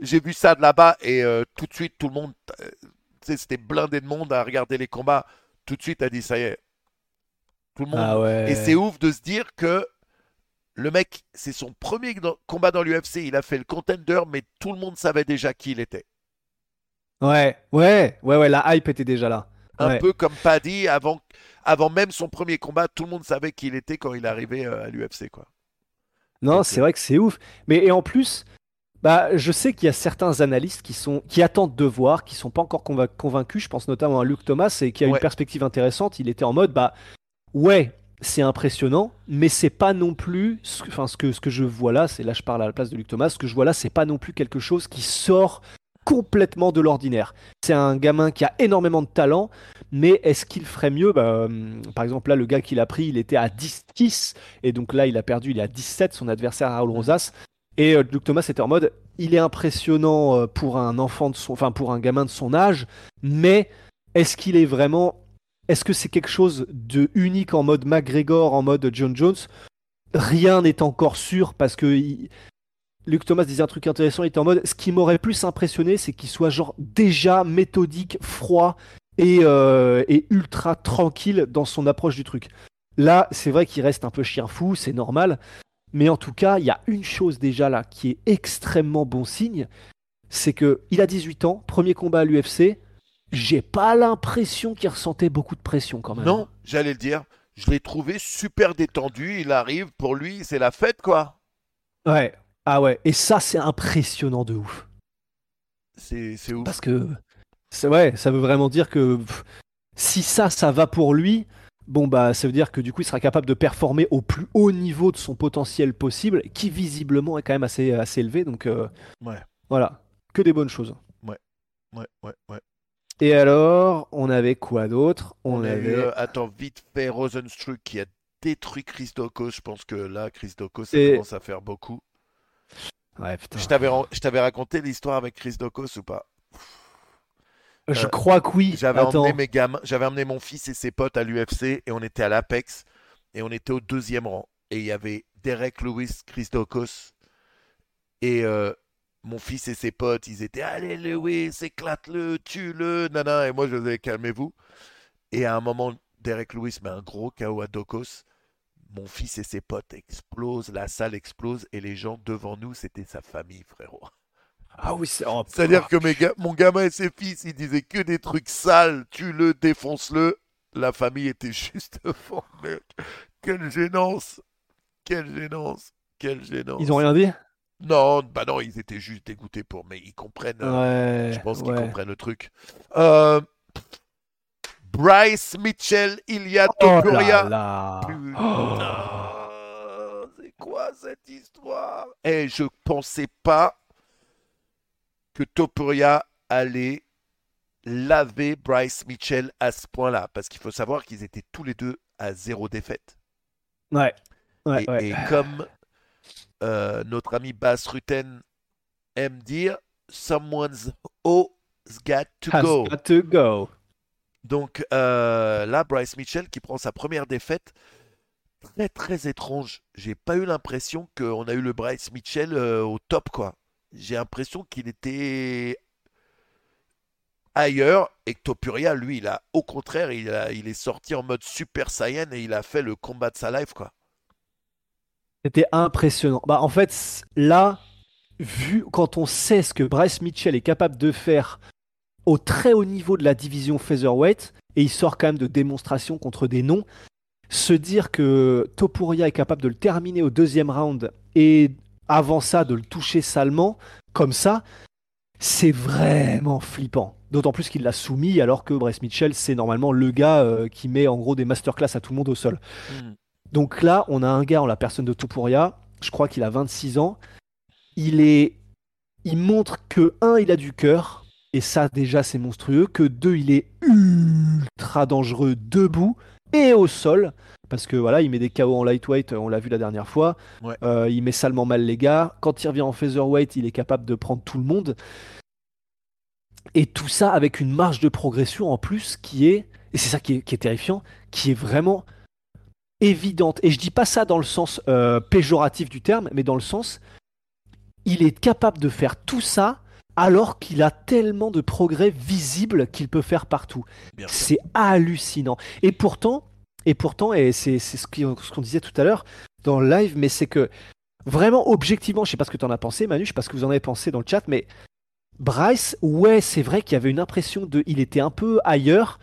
J'ai vu ça de là-bas et euh, tout de suite, tout le monde, euh, c'était blindé de monde à regarder les combats. Tout de suite, a dit ça y est. Tout le monde. Ah ouais. Et c'est ouf de se dire que le mec, c'est son premier combat dans l'UFC. Il a fait le contender, mais tout le monde savait déjà qui il était. Ouais, ouais, ouais, ouais, la hype était déjà là. Un Ouais. peu comme Paddy, avant, avant même son premier combat, tout le monde savait qui il était quand il arrivait euh, à l'UFC. Quoi. Non, c'est vrai que c'est ouf. Mais et en plus, bah, je sais qu'il y a certains analystes qui sont qui attendent de voir, qui sont pas encore conva- convaincus. Je pense notamment à Luke Thomas et qui a Ouais. une perspective intéressante. Il était en mode, bah, ouais, c'est impressionnant, mais c'est pas non plus, ce que- enfin, ce que ce que je vois là, c'est là je parle à la place de Luke Thomas. Ce que je vois là, c'est pas non plus quelque chose qui sort complètement de l'ordinaire. C'est un gamin qui a énormément de talent, mais est-ce qu'il ferait mieux Bah, hum, Par exemple, là, le gars qu'il a pris, il était à 10-10, et donc là, il a perdu, il est à 17, son adversaire Raoul Rosas. Et euh, Luke Thomas était en mode, il est impressionnant euh, pour un enfant de son, enfin pour un gamin de son âge, mais est-ce qu'il est vraiment, est-ce que c'est quelque chose de unique en mode McGregor, en mode John Jones? Rien n'est encore sûr parce que il- Luke Thomas disait un truc intéressant, il était en mode, ce qui m'aurait plus impressionné, c'est qu'il soit genre déjà méthodique, froid et, euh, et ultra tranquille dans son approche du truc. Là, c'est vrai qu'il reste un peu chien fou, c'est normal. Mais en tout cas, il y a une chose déjà là qui est extrêmement bon signe, c'est que il a 18 ans, premier combat à l'UFC. J'ai pas l'impression qu'il ressentait beaucoup de pression quand même. Non, j'allais le dire. Je l'ai trouvé super détendu. Il arrive, pour lui, c'est la fête, quoi. Ouais. Ah ouais. Et ça, c'est impressionnant de ouf. C'est c'est ouf. Parce que c'est ouais, ça veut vraiment dire que pff, si ça, ça va pour lui, bon bah ça veut dire que du coup il sera capable de performer au plus haut niveau de son potentiel possible, qui visiblement est quand même assez assez élevé. Donc euh, Ouais, voilà, que des bonnes choses. ouais, ouais, ouais. Et alors, on avait quoi d'autre? On, On, a eu, avait euh, attends, vite fait, Rosenstruck qui a détruit Chris Dokos. Je pense que là, Chris Dokos, ça Et- commence à faire beaucoup. ouais putain. Je t'avais ran- je t'avais raconté l'histoire avec Chris Dokos ou pas? Je euh, crois que oui. J'avais emmené mes gamins, j'avais emmené mon fils et ses potes à l'UFC et on était à l'Apex et on était au deuxième rang et il y avait Derek Lewis, Chris Dokos et euh, mon fils et ses potes, ils étaient allez Lewis, éclate-le, tue-le, nana et moi je disais calmez-vous et à un moment Derek Lewis met un gros KO à Dokos. Mon fils et ses potes explosent, la salle explose et les gens devant nous, c'était sa famille, frérot. Ah oui, c'est. oh, C'est-à-dire que mes ga- mon gamin et ses fils, ils disaient que des trucs sales, tue-le, défonce-le. La famille était juste devant, mec. Quelle gênance. Quelle gênance. Quelle gênance. Ils ont rien dit? Non, bah non, ils étaient juste dégoûtés pour, mais ils comprennent. euh, Ouais. je pense qu'ils ouais. comprennent le truc. Euh, Bryce Mitchell, Ilya Oh Topuria. là là. Putain, c'est quoi cette histoire? Et je pensais pas que Topuria allait laver Bryce Mitchell à ce point-là, parce qu'il faut savoir qu'ils étaient tous les deux à zéro défaite. Ouais. Ouais, et, ouais. et comme euh, notre ami Bas Rutten aime dire, someone's always got to Has go. got to go. Donc euh, là, Bryce Mitchell qui prend sa première défaite, très très étrange. J'ai pas eu l'impression qu'on a eu le Bryce Mitchell euh, au top, quoi. J'ai l'impression qu'il était ailleurs et que Topuria, lui, il a au contraire, il, a, il est sorti en mode Super Saiyan et il a fait le combat de sa life, quoi. C'était impressionnant. Bah, en fait, là, vu quand on sait ce que Bryce Mitchell est capable de faire au très haut niveau de la division featherweight, et il sort quand même de démonstrations contre des noms, se dire que Topuria est capable de le terminer au deuxième round et avant ça de le toucher salement, comme ça, c'est vraiment flippant. D'autant plus qu'il l'a soumis alors que Bryce Mitchell, c'est normalement le gars euh, qui met en gros des masterclass à tout le monde au sol. Donc là, on a un gars en la personne de Topuria, je crois qu'il a 26 ans. Il est il montre que, un, il a du cœur, et ça déjà c'est monstrueux, que deux, il est ultra dangereux debout et au sol, parce que voilà, il met des KO en lightweight, on l'a vu la dernière fois, Ouais. Euh, il met salement mal les gars, quand il revient en featherweight, il est capable de prendre tout le monde, et tout ça avec une marge de progression en plus qui est, et c'est ça qui est, qui est terrifiant, qui est vraiment évidente. Et je dis pas ça dans le sens euh, péjoratif du terme, mais dans le sens, il est capable de faire tout ça alors qu'il a tellement de progrès visibles qu'il peut faire partout. C'est hallucinant. Et pourtant, et pourtant, et c'est ce qui- ce qu'on disait tout à l'heure dans le live, mais c'est que vraiment objectivement, je sais pas ce que tu en as pensé, Manu, je sais pas ce que vous en avez pensé dans le chat, mais Bryce, ouais, c'est vrai qu'il y avait une impression de, il était un peu ailleurs,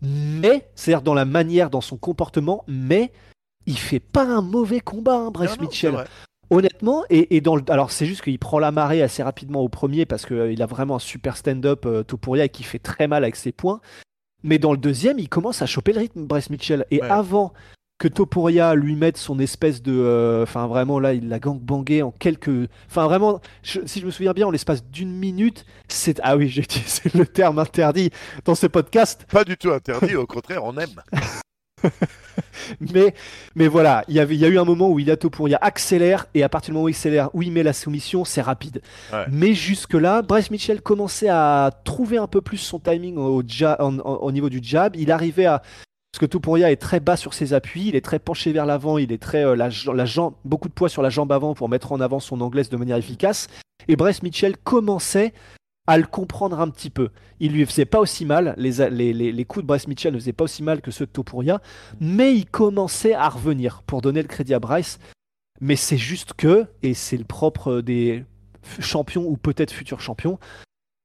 mais c'est-à-dire dans la manière, dans son comportement, mais il fait pas un mauvais combat, hein, Bryce Non, Mitchell. Honnêtement, et, et dans le, alors c'est juste qu'il prend la marée assez rapidement au premier parce qu'il a vraiment un super stand-up euh, Topuria et qui fait très mal avec ses points. Mais dans le deuxième, il commence à choper le rythme, Bryce Mitchell. Et Ouais. avant que Topuria lui mette son espèce de, euh, enfin vraiment là, il l'a gangbangé en quelques, enfin vraiment, je- si je me souviens bien, en l'espace d'une minute, c'est ah oui, j'ai utilisé le terme interdit dans ce podcast. Pas du tout interdit, au contraire, on aime. Mais, mais voilà, il y, avait, il y a eu un moment où Ilato Pouria accélère, et à partir du moment où il accélère, où il met la soumission, c'est rapide. Ouais. Mais jusque-là, Bryce Mitchell commençait à trouver un peu plus son timing au, ja- en- en- au niveau du jab. Il arrivait à. Parce que Topuria est très bas sur ses appuis, il est très penché vers l'avant, il est très. euh, la jambe, beaucoup de poids sur la jambe avant pour mettre en avant son anglaise de manière efficace. Et Bryce Mitchell commençait à le comprendre un petit peu. Il lui faisait pas aussi mal, les, a- les, les- les coups de Bryce Mitchell ne faisaient pas aussi mal que ceux de Topuria, mais il commençait à revenir pour donner le crédit à Bryce. Mais c'est juste que, et c'est le propre des champions ou peut-être futurs champions,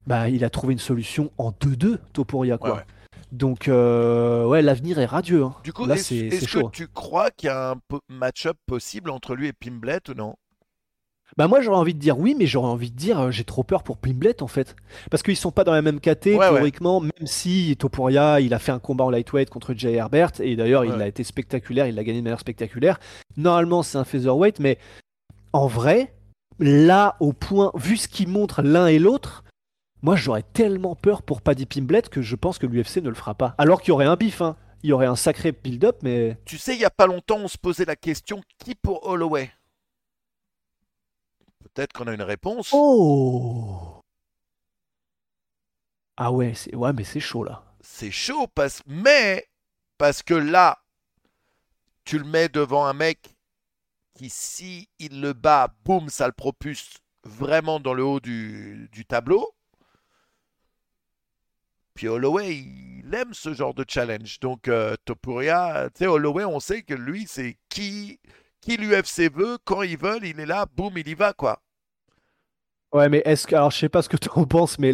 bah, il a trouvé une solution en 2-2, Topuria. Quoi. Ouais, ouais. Donc, euh, ouais, l'avenir est radieux. hein. Du coup, est-ce que tu crois qu'il y a un match-up possible entre lui et Pimblet ou non? Bah moi j'aurais envie de dire oui, mais j'aurais envie de dire euh, j'ai trop peur pour Pimblet en fait. Parce qu'ils sont pas dans la même Ouais, ouais. théoriquement, même si Topuria il a fait un combat en lightweight contre Jay Herbert, et d'ailleurs il a été spectaculaire, il l'a gagné de manière spectaculaire. Normalement c'est un featherweight, mais en vrai, là au point, vu ce qu'ils montrent l'un et l'autre, moi j'aurais tellement peur pour Paddy Pimblet que je pense que l'UFC ne le fera pas. Alors qu'il y aurait un bif, hein. il y aurait un sacré build-up, mais... Tu sais, il y a pas longtemps, on se posait la question qui pour Holloway? Peut-être qu'on a une réponse. Oh Ah ouais, c'est ouais mais c'est chaud là. C'est chaud, parce... mais parce que là, tu le mets devant un mec qui, si il le bat, boum, ça le propulse vraiment dans le haut du, du tableau. Puis Holloway, il aime ce genre de challenge. Donc euh, Topuria, tu sais, Holloway, on sait que lui, c'est qui, qui l'UFC veut, quand ils veulent, il est là, boum, il y va, quoi. Ouais, mais est-ce que alors je sais pas ce que tu en penses, mais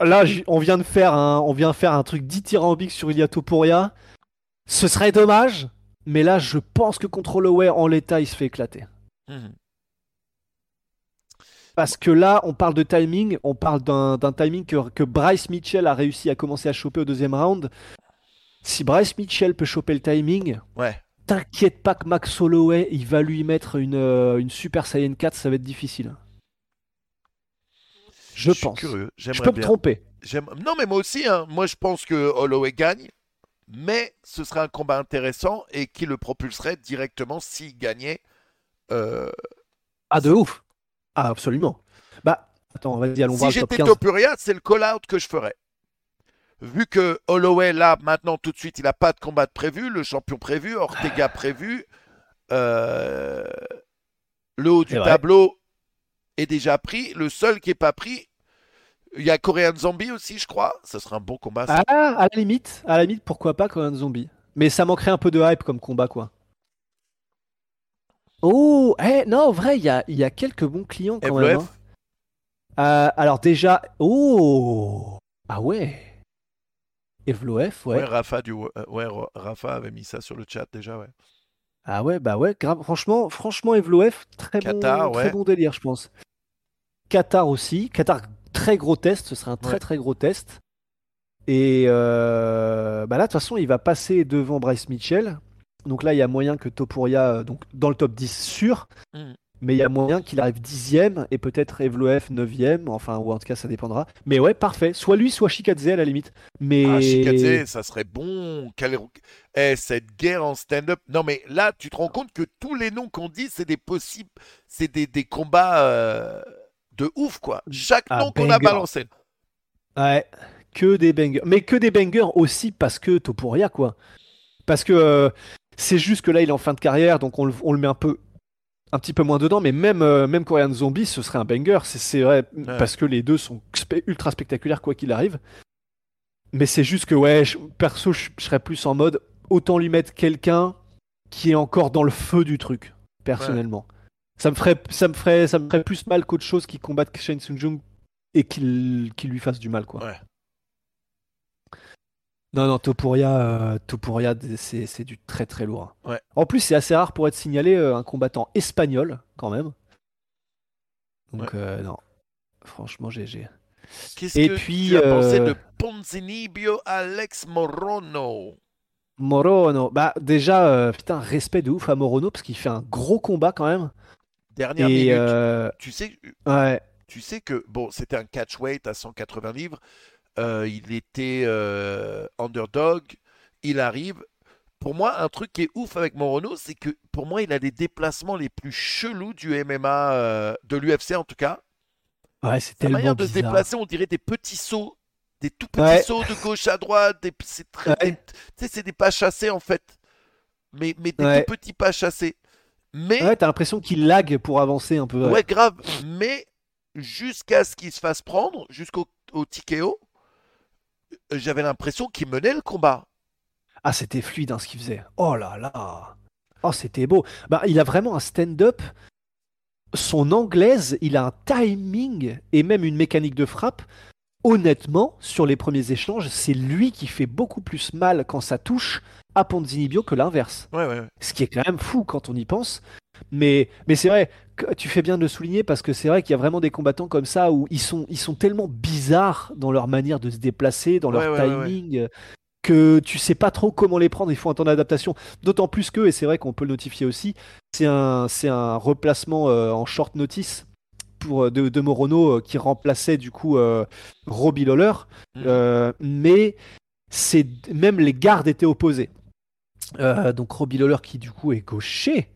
là on vient de faire un on vient faire un truc dithyrambique sur Ilia Topuria. Ce serait dommage, mais là je pense que contre Holloway en l'état il se fait éclater. Mhm. Parce que là on parle de timing, on parle d'un d'un timing que, que Bryce Mitchell a réussi à commencer à choper au deuxième round. Si Bryce Mitchell peut choper le timing, Ouais. T'inquiète pas que Max Holloway il va lui mettre une, euh, une Super Saiyan 4, ça va être difficile. Je pense. curieux. Je peux me tromper. Non, mais moi aussi, hein. moi je pense que Holloway gagne, mais ce serait un combat intéressant et qui le propulserait directement s'il gagnait. euh, Ah, de ouf. Ah, absolument. Bah, attends, vas-y, allons voir Si j'étais 15. Topuria, c'est le call-out que je ferais. Vu que Holloway, là, maintenant, tout de suite, il n'a pas de combat de prévu, le champion prévu, Ortega prévu, euh, le haut du tableau est déjà pris. Le seul qui n'est pas pris, il y a Korean Zombie aussi, je crois. Ce serait un bon combat. ça. Ah, à la limite, à la limite, pourquoi pas un zombie. Mais ça manquerait un peu de hype comme combat, quoi. Oh, eh, non, en vrai, il y a, il y a quelques bons clients quand même. FLF, hein. Euh, alors déjà, oh, ah ouais. Evloef, ouais. ouais, Rafa, du, euh, ouais, Rafa avait mis ça sur le chat déjà, ouais. Ah ouais, bah ouais, grave. Franchement, franchement, Evloef, très Qatar, bon, ouais. très bon délire, je pense. Qatar aussi. Qatar, très gros test. Ce serait un très Ouais. très gros test. Et euh, bah là, de toute façon, il va passer devant Bryce Mitchell. Donc là, il y a moyen que Topuria, euh, donc dans le top 10 sûr. Mhm. Mais il y a moyen qu'il arrive dixième et peut-être Evloef neuvième, enfin, ou en tout cas, ça dépendra. Mais ouais, parfait. Soit lui, soit Shikadze à la limite. Mais. Ah, Shikadze, ça serait bon. Quelle- Eh, cette guerre en stand-up. Non, mais là, tu te rends compte que tous les noms qu'on dit, c'est des possibles. C'est des, des combats euh, de ouf, quoi. Chaque Ah, nom qu'on a balancé. Ouais, que des bangers. Mais que des bangers aussi parce que Topuria, quoi. Parce que euh, c'est juste que là, il est en fin de carrière, donc on le, on le met un peu. Un petit peu moins dedans, mais même, euh, même Korean Zombie, ce serait un banger, c'est- vrai, parce que les deux sont ultra spectaculaires quoi qu'il arrive. Mais c'est juste que, ouais, je- perso, je, je serais plus en mode autant lui mettre quelqu'un qui est encore dans le feu du truc, personnellement. Ça, me ferait, ça, me ferait, ça me ferait plus mal qu'autre chose qui combatte Shen Sung-jung et qu'il qu'il lui fasse du mal, quoi. Ouais. Non, non, Topuria, euh, Topuria c'est du très très lourd. Ouais. En plus, c'est assez rare pour être signalé euh, un combattant espagnol, quand même. Donc, euh, non. Franchement, GG. Qu'est-ce Et que puis, tu as pensé de Ponzinibbio Alex Morono? Morono, bah déjà, putain, respect de ouf à Morono, parce qu'il fait un gros combat quand même. Dernière Et minute. Tu sais, ouais, tu sais que bon, c'était un catchweight à 180 livres. Euh, il était euh, underdog. Il arrive. Pour moi, un truc qui est ouf avec Morono, c'est que pour moi, il a les déplacements les plus chelous du MMA, euh, de l'UFC en tout cas. ouais, c'est tellement manière de se déplacer, on dirait des petits sauts, des tout petits Ouais. sauts de gauche à droite. Des, c'est très, Ouais. des- tu sais, c'est des pas chassés en fait, mais, mais des Ouais. tout petits pas chassés. Mais Ouais, t'as l'impression qu'il lag pour avancer un peu. Ouais, grave. Mais jusqu'à ce qu'il se fasse prendre, jusqu'au au TKO, j'avais l'impression qu'il menait le combat. Ah, c'était fluide hein, ce qu'il faisait. Oh là là. Oh, c'était beau. Bah, il a vraiment un stand-up. Son anglaise, il a un timing et même une mécanique de frappe. Honnêtement, sur les premiers échanges, c'est lui qui fait beaucoup plus mal quand ça touche à Ponzinibio que l'inverse. Ouais, ouais, ouais. Ce qui est quand même fou quand on y pense. Mais, mais c'est vrai, tu fais bien de le souligner parce que c'est vrai qu'il y a vraiment des combattants comme ça où ils sont, ils sont tellement bizarres dans leur manière de se déplacer, dans leur Ouais, ouais, ouais, ouais. timing, que tu sais pas trop comment les prendre. Il faut un temps d'adaptation. D'autant plus que, et c'est vrai qu'on peut le notifier aussi, c'est un, c'est un replacement euh, en short notice pour, euh, de, de Morono euh, qui remplaçait du coup euh, Robbie Lawler. Euh, mais c'est même les gardes étaient opposés. Donc Robbie Lawler qui du coup est gaucher.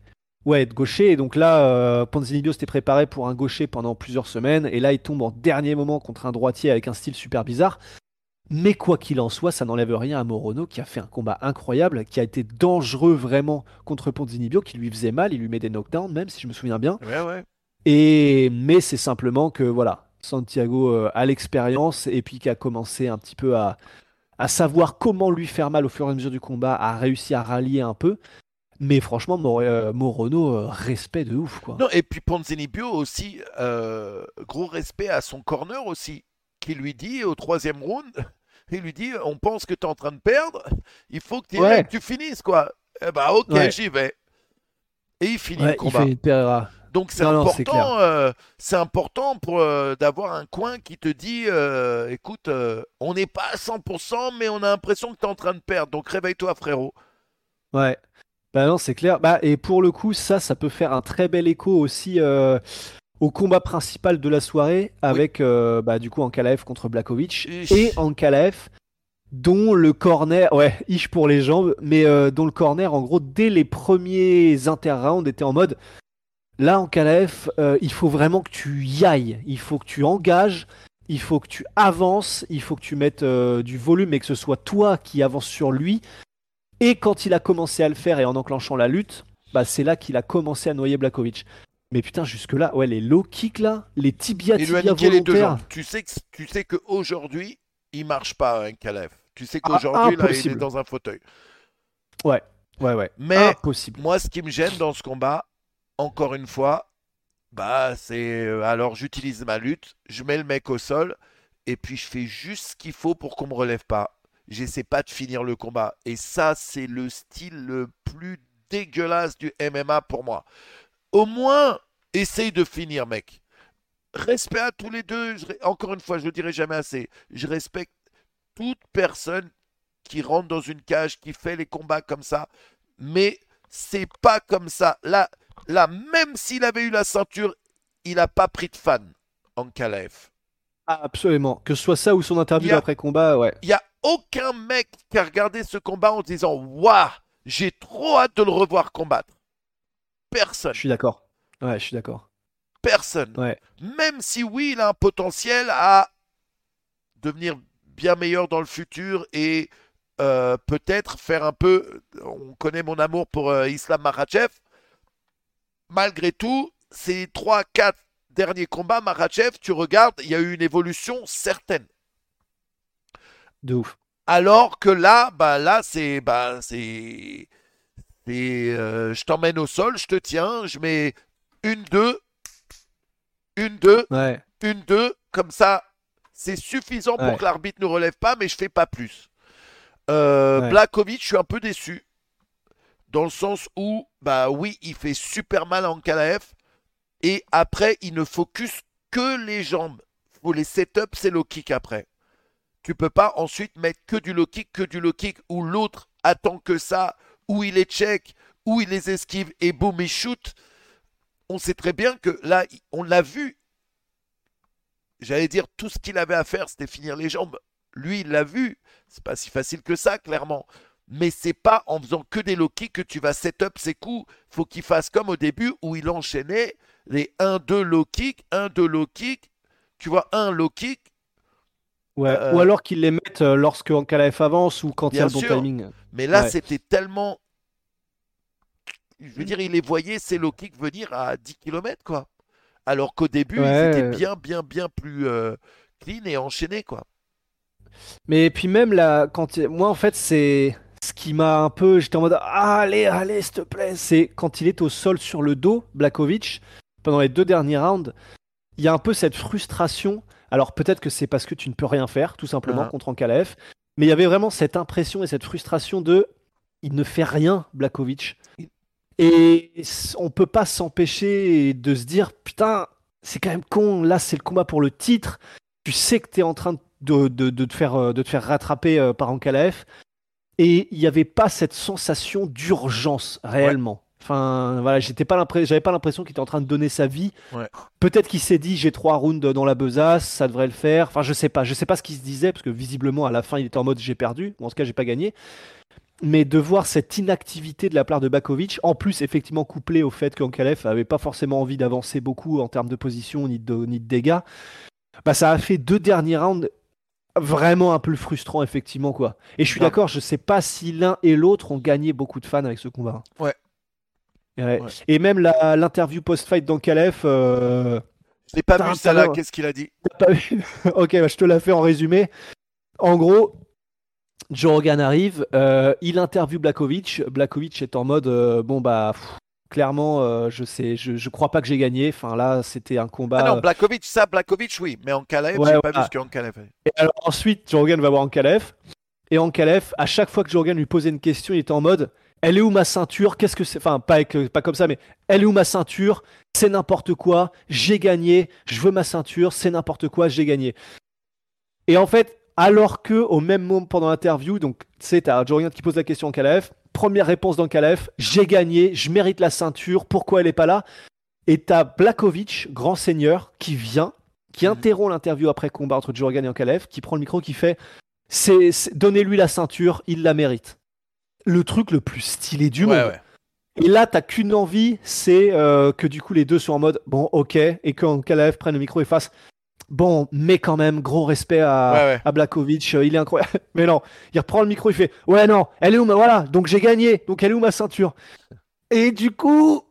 Ouais, être gaucher. Et donc là, euh, Ponzinibbio s'était préparé pour un gaucher pendant plusieurs semaines. Et là, il tombe en dernier moment contre un droitier avec un style super bizarre. Mais quoi qu'il en soit, ça n'enlève rien à Morono qui a fait un combat incroyable, qui a été dangereux vraiment contre Ponzinibbio, qui lui faisait mal. Il lui met des knockdowns même, si je me souviens bien. Ouais, ouais. Et mais c'est simplement que voilà, Santiago euh, a l'expérience et puis qui a commencé un petit peu à, à savoir comment lui faire mal au fur et à mesure du combat, a réussi à rallier un peu. Mais franchement, Mor- euh, Morono, euh, respect de ouf quoi. Non, et puis Ponzinibbio aussi, euh, gros respect à son corner aussi, qui lui dit au troisième round, il lui dit on pense que tu es en train de perdre, il faut que, tu Ouais. que tu finisses quoi. Eh bah ok, Ouais. j'y vais. Et il finit Ouais, le il combat. fait une Pereira. Donc c'est important, euh, c'est important pour euh, d'avoir un coin qui te dit, euh, écoute, on n'est pas à 100%, mais on a l'impression que tu es en train de perdre. Donc réveille-toi, frérot. Ouais. Bah non, c'est clair. Bah, et pour le coup, ça, ça peut faire un très bel écho aussi euh, au combat principal de la soirée avec euh, bah, du coup Ankalaev contre Blakovic Ich. et Ankalaev dont le corner, ouais, ish pour les jambes, mais euh, dont le corner, en gros, dès les premiers interrounds, était en mode là, Ankalaev, il faut vraiment que tu y ailles, il faut que tu engages, il faut que tu avances, il faut que tu mettes du volume et que ce soit toi qui avances sur lui. Et quand il a commencé à le faire et en enclenchant la lutte, bah, c'est là qu'il a commencé à noyer Blakovic. Mais putain, jusque-là, ouais, les low kicks là, les tibias, Il lui a niqué les deux jambes. Tu sais que tu sais qu'aujourd'hui, il marche pas, un Calef. Tu sais Ah, qu'aujourd'hui, là, il est dans un fauteuil. Ouais, ouais. Mais Impossible. moi, ce qui me gêne dans ce combat, encore une fois, bah, c'est euh, alors j'utilise ma lutte, je mets le mec au sol, et puis je fais juste ce qu'il faut pour qu'on me relève pas. J'essaie pas de finir le combat. Et ça, c'est le style le plus dégueulasse du MMA pour moi. Au moins, essaye de finir, mec. Respect à tous les deux. Je Encore une fois, je le dirai jamais assez. Je respecte toute personne qui rentre dans une cage, qui fait les combats comme ça. Mais c'est pas comme ça. Là, là, même s'il avait eu la ceinture, il n'a pas pris de fan, Ankalaev. Ah, absolument. Que ce soit ça ou son interview a- après combat, ouais. Il n'y a aucun mec qui a regardé ce combat en disant Waouh, j'ai trop hâte de le revoir combattre. Personne. Je suis d'accord. Ouais, je suis d'accord. Personne. Ouais. Même si oui, il a un potentiel à devenir bien meilleur dans le futur et euh, peut-être faire un peu. On connaît mon amour pour euh, Islam Makhachev. Malgré tout, ces 3-4 derniers combats, Makhachev, tu regardes, il y a eu une évolution certaine. De ouf. Alors que là, bah là, c'est, bah, c'est, euh, je t'emmène au sol, je te tiens, je mets une deux, une deux, Ouais. une deux, comme ça, c'est suffisant pour que l'arbitre ne relève pas, mais je fais pas plus. Euh, Ouais. Blakovic, je suis un peu déçu, dans le sens où, bah oui, il fait super mal à Ankalaev, et après, il ne focus que les jambes. Faut les set-up, c'est low kick après. Tu peux pas ensuite mettre que du low kick, que du low kick, où l'autre attend que ça, où il est check, où il les esquive, et boum, il shoot. On sait très bien que là, on l'a vu. J'allais dire, tout ce qu'il avait à faire, c'était finir les jambes. Lui, il l'a vu. C'est pas si facile que ça, clairement. Mais c'est pas en faisant que des low kicks que tu vas set up ses coups. Faut qu'il fasse comme au début où il enchaînait les 1-2 low kick, 1-2 low kick. Tu vois, un low kick, Ouais. Euh, Ou alors qu'ils les mettent euh, lorsque Ankalaev avance ou quand il y a le bon sûr. timing. Mais là, Ouais. c'était tellement. Je veux dire, il les voyait, ces low kicks venir à 10 km, quoi. Alors qu'au début, Ouais. ils étaient bien, bien, bien plus euh, clean et enchaînés, quoi. Mais puis même là, quand il- moi en fait c'est ce qui m'a un peu, j'étais en mode ah, allez, allez, s'il te plaît, c'est quand il est au sol sur le dos, Blakovic, pendant les deux derniers rounds, il y a un peu cette frustration. Alors peut-être que c'est parce que tu ne peux rien faire, tout simplement, Ah. contre Ankalaev, mais il y avait vraiment cette impression et cette frustration de il ne fait rien, Blakovic. Et on peut pas s'empêcher de se dire putain, c'est quand même con, là c'est le combat pour le titre. Tu sais que tu es en train de, de, de te, faire, euh, de te faire rattraper euh, par Ankalaev. Et il n'y avait pas cette sensation d'urgence réellement. Enfin, voilà, j'étais pas l'impré- j'avais pas l'impression qu'il était en train de donner sa vie. Ouais. Peut-être qu'il s'est dit j'ai trois rounds dans la besace, ça devrait le faire. Enfin, je sais pas, je sais pas ce qu'il se disait parce que visiblement à la fin il était en mode j'ai perdu, ou en tout cas j'ai pas gagné. Mais de voir cette inactivité de la part de Bakovic, en plus effectivement couplé au fait qu'Ankalev avait pas forcément envie d'avancer beaucoup en termes de position ni de, ni de dégâts, bah ça a fait deux derniers rounds vraiment un peu frustrant effectivement quoi. Et je suis Grave. d'accord, je sais pas si l'un et l'autre ont gagné beaucoup de fans avec ce combat. Ouais. Ouais. Ouais. Et même la- l'interview post-fight d'Ankalev, euh, Je l'ai pas vu, ça là, qu'est-ce qu'il a dit pas vu ok, bah, je te la fais en résumé. En gros, Joe Rogan arrive, euh, il interviewe Blakovic. Blakovic est en mode euh, bon bah pff, clairement, euh, je sais, je, je crois pas que j'ai gagné. Enfin là, c'était un combat. Ah non, Blakovic, ça, Blakovic, oui. Mais en Kalev, Ouais, j'ai pas vu ce qu'Ankalaev. Et alors ensuite, Joe Rogan va voir Ankalev. Et Ankalev, à chaque fois que Joe Rogan lui posait une question, il était en mode Elle est où ma ceinture? Qu'est-ce que c'est? Enfin, pas, avec- pas comme ça, mais Elle est où ma ceinture? C'est n'importe quoi. J'ai gagné. Je veux ma ceinture. C'est n'importe quoi. J'ai gagné. Et en fait, alors que au même moment pendant l'interview, donc tu sais, t'as Joe Rogan qui pose la question à Ankalev. Première réponse d'Ankalev J'ai gagné. Je mérite la ceinture. Pourquoi elle est pas là? Et t'as Blakovic, grand seigneur, qui vient, qui Mhm. interrompt l'interview après combat entre Joe Rogan et Ankalev, qui prend le micro, qui fait c'est, c'est- Donnez-lui la ceinture, il la mérite. Le truc le plus stylé du Ouais, monde. ouais. Et là, t'as qu'une envie, c'est euh, que du coup les deux soient en mode bon, ok, et quand Kalaev prenne le micro et fasse bon, mais quand même, gros respect à, Ouais, ouais. à Blakovic, euh, il est incroyable. Mais non, il reprend le micro, il fait ouais, non, elle est où ma. Voilà, donc j'ai gagné, donc elle est où ma ceinture? Et du coup.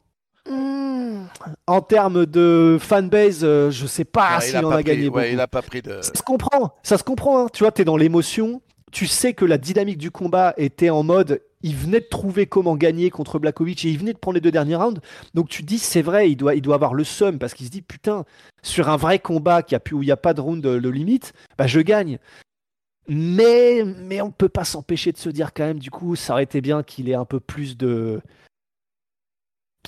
hmm, en termes de fanbase, euh, je sais pas Ouais, il s'il a en a pris- gagné ouais, beaucoup. il a pas pris de. Ça se comprend, ça se comprend. hein. Tu vois, t'es dans l'émotion. Tu sais que la dynamique du combat était en mode, il venait de trouver comment gagner contre Blakovic et il venait de prendre les deux derniers rounds. Donc tu dis, c'est vrai, il doit, avoir le seum parce qu'il se dit, putain, sur un vrai combat qui a pu, où il n'y a pas de round de, limite, bah je gagne. Mais, mais on peut pas s'empêcher de se dire quand même, du coup, ça aurait été bien qu'il ait un peu plus de.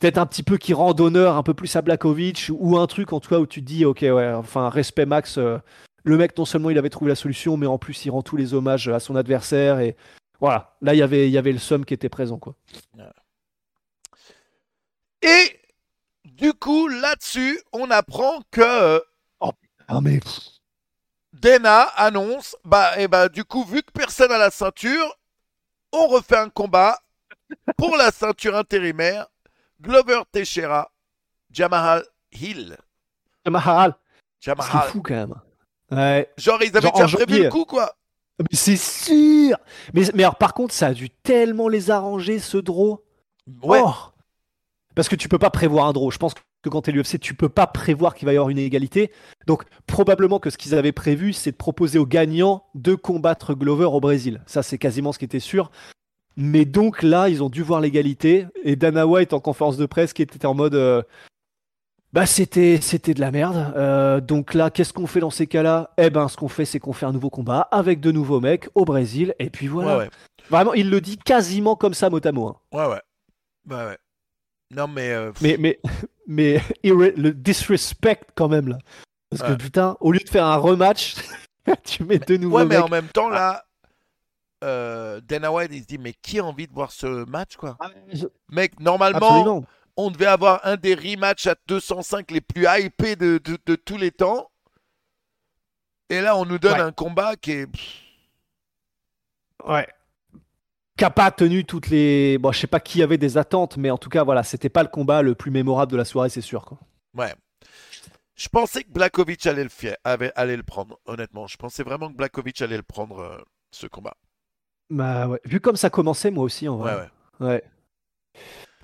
Peut-être un petit peu qui rend honneur un peu plus à Blakovic ou un truc en tout où tu te dis, ok, ouais, enfin, respect max. euh, le mec, non seulement il avait trouvé la solution, mais en plus il rend tous les hommages à son adversaire. Et voilà, là il y avait, il y avait le somme qui était présent. Quoi. Et du coup, là-dessus, on apprend que Ah mais Dana annonce, bah, et bah, du coup, vu que personne a la ceinture, on refait un combat pour la ceinture intérimaire. Glover Teixeira, Jamal Hill. Mahal, c'est Jamal. fou quand même. Ouais. Genre, ils avaient Genre déjà prévu le coup, quoi. Mais c'est sûr. Mais, mais alors par contre, ça a dû tellement les arranger ce draw. Ouais. Oh Parce que tu peux pas prévoir un draw. Je pense que quand t'es l'UFC, tu peux pas prévoir qu'il va y avoir une égalité. Donc probablement que ce qu'ils avaient prévu, c'est de proposer aux gagnants de combattre Glover au Brésil. Ça, c'est quasiment ce qui était sûr. Mais donc là, ils ont dû voir l'égalité. Et Dana White en conférence de presse qui était en mode. euh, bah c'était c'était de la merde. Euh, donc là, qu'est-ce qu'on fait dans ces cas-là? Eh ben, ce qu'on fait, c'est qu'on fait un nouveau combat avec de nouveaux mecs au Brésil. Et puis voilà. Ouais, ouais. Vraiment, il le dit quasiment comme ça, mot à mot. hein. Ouais, ouais. Ouais, ouais. Non, mais. euh, Mais, mais, mais le disrespect quand même là. Parce que putain, au lieu de faire un rematch, tu mets de nouveaux Ouais, mais en même temps, là, euh, Dana White, il se dit, mais qui a envie de voir ce match, quoi? Ah, je- Mec, normalement, Absolument. On devait avoir un des rematchs à 205 les plus hypés de, de- de tous les temps. Et là, on nous donne Ouais. un combat qui est. Ouais. Qui a pas tenu toutes les. Bon, je sais pas qui avait des attentes, mais en tout cas, voilà, c'était pas le combat le plus mémorable de la soirée, c'est sûr. Quoi. Ouais. Je pensais que Blakovic allait le, fier- avait- allait le prendre, honnêtement. Je pensais vraiment que Blakovic allait le prendre, euh, ce combat. Bah ouais. Vu comme ça commençait, moi aussi, en Ouais, vrai. ouais. Ouais.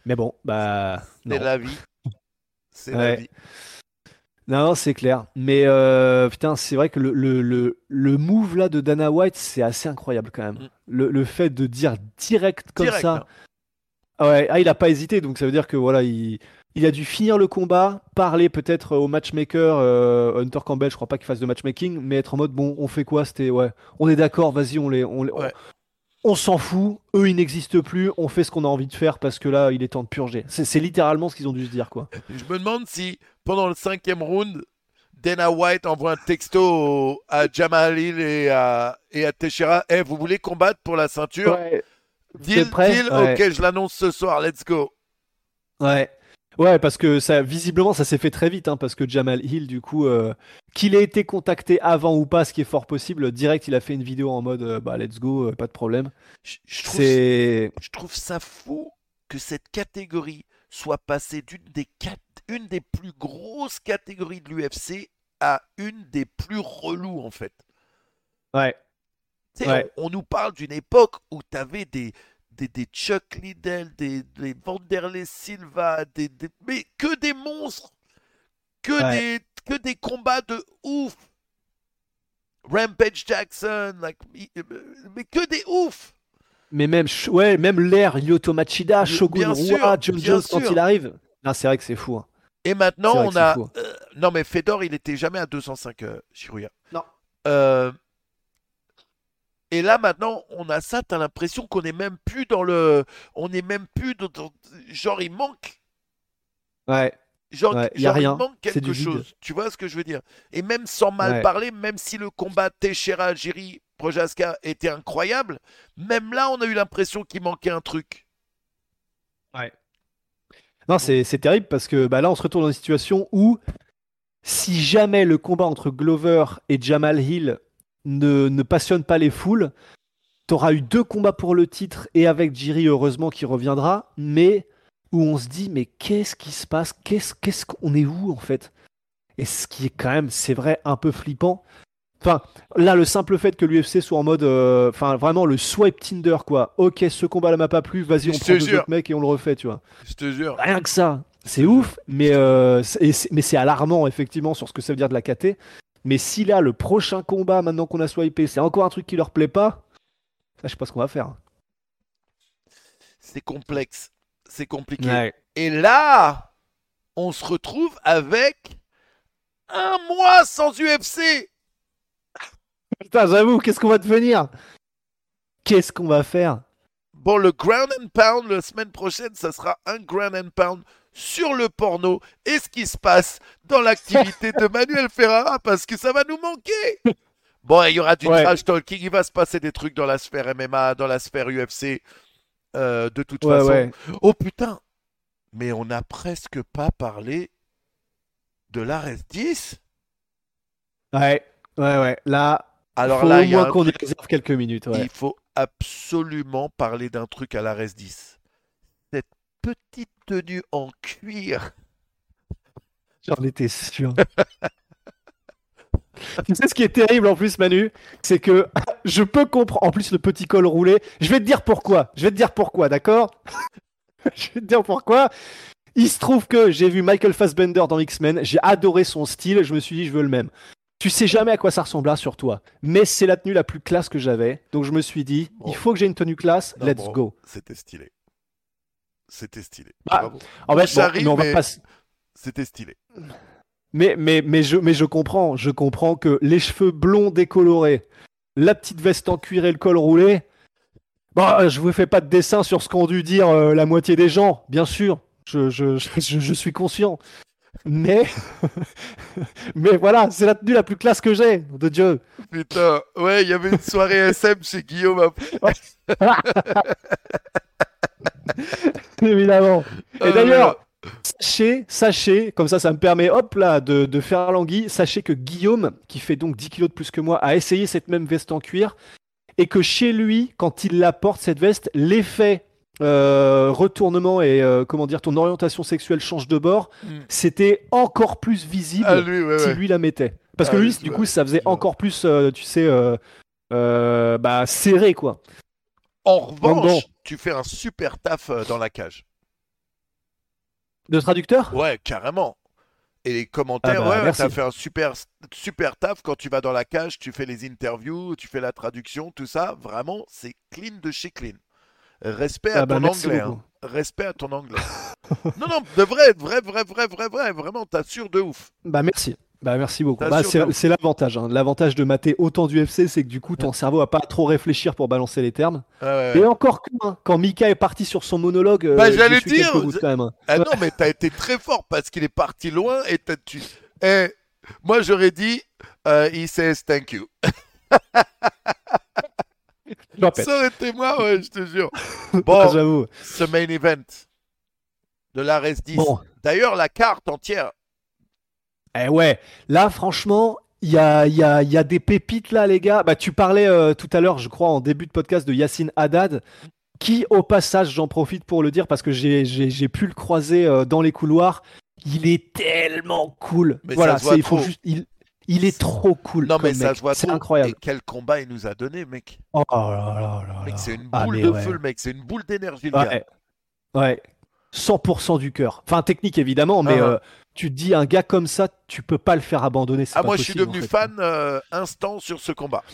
Mais bon, bah. C'est la vie. C'est la vie. Non, non, c'est clair. Mais euh, putain, c'est vrai que le, le, le, le move là de Dana White, c'est assez incroyable quand même. Mm. Le, le fait de dire direct comme Direct, ça. hein. Ah ouais, ah, il a pas hésité, donc ça veut dire que voilà, il, il a dû finir le combat, parler peut-être au matchmaker euh, Hunter Campbell, je crois pas qu'il fasse de matchmaking, mais être en mode bon, on fait quoi? C'était ouais, on est d'accord, vas-y, on les, on, les- Ouais. On s'en fout, eux ils n'existent plus, on fait ce qu'on a envie de faire parce que là il est temps de purger. C'est c'est littéralement ce qu'ils ont dû se dire quoi. Je me demande si, pendant le cinquième round, Dana White envoie un texto au- à Jamal Hill et à, et à Teixeira. Eh, vous voulez combattre pour la ceinture? Ouais. Deal, prêt? deal? Ouais. Ok, je l'annonce ce soir, let's go. Ouais. Ouais, parce que ça, visiblement, ça s'est fait très vite, hein, parce que Jamal Hill, du coup, euh, qu'il ait été contacté avant ou pas, ce qui est fort possible, direct, il a fait une vidéo en mode, euh, bah, let's go, euh, pas de problème. Je, je trouve, C'est. je trouve ça fou que cette catégorie soit passée d'une des, quatre- une des plus grosses catégories de l'UFC à une des plus reloues, en fait. Ouais. Ouais. on, on nous parle d'une époque où tu avais des, des, des Chuck Liddell, des, des Vanderlei Silva, des, des- mais que des monstres, que, Ouais. des, que des combats de ouf. Rampage Jackson, like, i- mais que des ouf. Mais même, ouais, même l'air, Lyoto Machida, Shogun Rua, John Jones, quand il arrive. C'est vrai que c'est fou. hein. Et maintenant, on a. euh, non, mais Fedor, il était jamais à 205 euh, Shiruya. Non. Euh, Et là, maintenant, on a ça, t'as l'impression qu'on est même plus dans le. On est même plus dans. Genre, il manque. Ouais. Genre, Ouais, y a genre, rien. il manque quelque chose. Tu vois ce que je veux dire? Et même sans mal Ouais. parler, même si le combat Teixeira, Jiri, Projaska était incroyable, même là, on a eu l'impression qu'il manquait un truc. Non, c'est c'est terrible parce que bah, là, on se retrouve dans une situation où si jamais le combat entre Glover et Jamal Hill ne, ne passionne pas les foules, t'auras eu deux combats pour le titre et avec Jiri, heureusement, qui reviendra, mais où on se dit, mais qu'est-ce qui se passe? Qu'est-ce qu'on est où en fait? Et ce qui est quand même, c'est vrai, un peu flippant. Enfin, là, le simple fait que l'UFC soit en mode, euh, enfin, vraiment le swipe Tinder, quoi. Ok, ce combat-là m'a pas plu, vas-y, on prend deux autres mecs et on le refait, tu vois. Je te jure. Rien que ça, c'est ouf, mais, euh, mais c'est alarmant effectivement sur ce que ça veut dire de la KT. Mais si là, le prochain combat, maintenant qu'on a swipé, c'est encore un truc qui leur plaît pas, ça, je sais pas ce qu'on va faire. C'est complexe. C'est compliqué. Et là, on se retrouve avec un mois sans UFC. Putain, j'avoue, qu'est-ce qu'on va devenir? Qu'est-ce qu'on va faire? Bon, le ground and pound, la semaine prochaine, ça sera un ground and pound sur le porno et ce qui se passe dans l'activité de Manuel Ferrara parce que ça va nous manquer. Bon, il y aura du Ouais. trash talking, il va se passer des trucs dans la sphère MMA, dans la sphère UFC, euh, de toute Ouais, façon. ouais. Oh putain Mais on n'a presque pas parlé de l'Ares 10. Ouais, ouais, ouais. Là, Alors faut là, au il y a moins un qu'on y truc- réserve quelques minutes. Ouais. il faut absolument parler d'un truc à l'Ares 10. Petite tenue en cuir. J'en étais sûr. tu sais ce qui est terrible en plus, Manu, c'est que je peux comprendre. En plus, le petit col roulé. Je vais te dire pourquoi. Je vais te dire pourquoi, d'accord? Je vais te dire pourquoi. Il se trouve que j'ai vu Michael Fassbender dans X-Men. J'ai adoré son style. Je me suis dit, je veux le même. Tu sais jamais à quoi ça ressemblera sur toi, mais c'est la tenue la plus classe que j'avais. Donc je me suis dit, Bon. il faut que j'ai une tenue classe. Non, let's bon, go. C'était stylé. C'était stylé. Ah, Bravo. En fait, bon, mais on va mais- pas s- C'était stylé. Mais, mais, mais, je, mais je comprends, je comprends que les cheveux blonds décolorés, la petite veste en cuir et le col roulé. Bon, euh, je vous fais pas de dessin sur ce qu'ont dû dire euh, la moitié des gens, bien sûr. Je, je, je, je- suis conscient. Mais, mais voilà, c'est la tenue la plus classe que j'ai, de Dieu. Putain, ouais, il y avait une soirée SM chez Guillaume. Évidemment. Et Ah, d'ailleurs, sachez, sachez, comme ça, ça me permet, hop là, de, de faire l'anguille. Sachez que Guillaume, qui fait donc 10 kilos de plus que moi, a essayé cette même veste en cuir. Et que chez lui, quand il la porte, cette veste, l'effet euh, retournement et, euh, comment dire, ton orientation sexuelle change de bord, Mm. c'était encore plus visible Ah, lui, ouais, si ouais. lui la mettait. Parce Ah, que lui, du ouais, coup, ça faisait encore plus, euh, tu sais, bah, serré, quoi. En revanche. Tu fais un super taf euh, dans la cage. De traducteur? Ouais, carrément. Et les commentaires, Ah bah, ouais, t'as fait un super, super taf quand tu vas dans la cage, tu fais les interviews, tu fais la traduction, tout ça. Vraiment, c'est clean de chez clean. Respect à Ah bah, ton anglais. hein. Respect à ton anglais. non, non, de vrai, vrai, vrai, vrai, vrai, vrai. Vraiment, t'assures de ouf. Bah merci. Bah merci beaucoup. Bah, c'est l'avantage. hein. L'avantage de mater autant du FC, c'est que du coup ton cerveau a pas trop réfléchir pour balancer les termes. Ouais, ouais, Et ouais. encore que hein, quand Mika est parti sur son monologue, euh, Bah, j'ai j'allais dire, gouttes quand même. hein. Ah non, mais t'as été très fort parce qu'il est parti loin et t'as tu. Eh, moi j'aurais dit, euh, he says thank you. Ça aurait été moi, ouais, je te jure. Bon, J'avoue. ce main event de l'Ares 10. Bon. D'ailleurs, la carte entière. Eh ouais, là franchement, il y a, y, a, y a des pépites là, les gars. Bah, tu parlais euh, tout à l'heure, je crois, en début de podcast de Yacine Haddad, qui, au passage, j'en profite pour le dire parce que j'ai- pu le croiser euh, dans les couloirs. Il est tellement cool. Mais voilà, il faut juste. Il, il est trop cool. Non, mais ça mec. se voit C'est incroyable. Et quel combat il nous a donné, mec. Oh là là là c'est une Ah, boule de ouais. feu, le mec. C'est une boule d'énergie, le gars. Ouais. Ouais. 100% du cœur. Enfin, technique évidemment, mais Ah. euh, tu te dis, un gars comme ça, tu peux pas le faire abandonner. Ah, pas moi, je suis en devenu fait. fan euh, instant sur ce combat.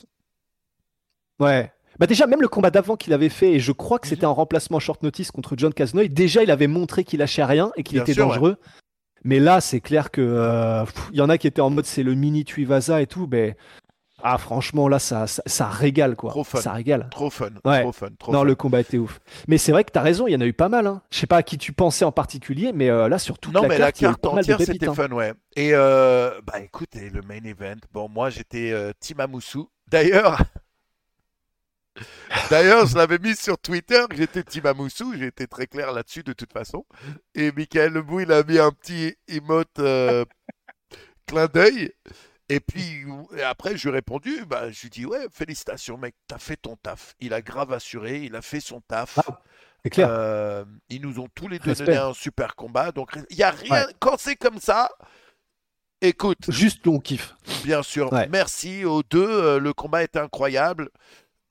Ouais. Bah déjà, même le combat d'avant qu'il avait fait, et je crois que c'était un remplacement short notice contre John Casnoy, déjà il avait montré qu'il lâchait rien et qu'il était sûr, ouais. dangereux. Mais là, c'est clair que euh, il y en a qui étaient en mode c'est le mini Tuivasa et tout, mais ah franchement là ça, ça, ça régale quoi. Trop fun. Ça régale. Trop fun. Ouais. Trop fun. Trop non, fun. le combat était ouf. Mais c'est vrai que t'as raison, il y en a eu pas mal. Hein. Je sais pas à qui tu pensais en particulier, mais euh, là sur toute Non, la mais carte, la carte entière, c'était hein. fun, ouais. Et euh, bah écoute, et le main event, bon, moi j'étais euh, Team Amoussou. D'ailleurs, d'ailleurs, je l'avais mis sur Twitter que j'étais Team Amoussou, j'ai été très clair là-dessus de toute façon. Et Michael Lebou, il a mis un petit emote euh, clin d'œil. Et puis et après, je lui ai répondu, bah, je lui ai dit, ouais, félicitations, mec, t'as fait ton taf. Il a grave assuré, il a fait son taf. C'est clair. Euh, ils nous ont tous les deux Respect. donné un super combat. Donc, il n'y a rien. Quand c'est comme ça, écoute, Juste on kiffe. bien sûr, Ouais. merci aux deux. euh, le combat est incroyable.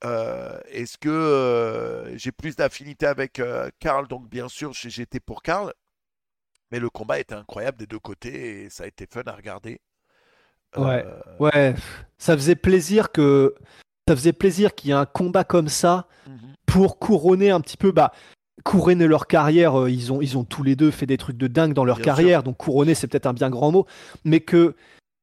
Euh, Est-ce que euh, j'ai plus d'affinité avec euh, Karl? Donc, bien sûr, j'étais pour Karl. Mais le combat était incroyable des deux côtés et ça a été fun à regarder. Ouais. Euh, Ouais, ça faisait plaisir que ça faisait plaisir qu'il y ait un combat comme ça mhm. pour couronner un petit peu bah couronner leur carrière, euh, ils ont ils ont tous les deux fait des trucs de dingue dans leur Bien carrière, donc couronner c'est peut-être un bien grand mot, mais que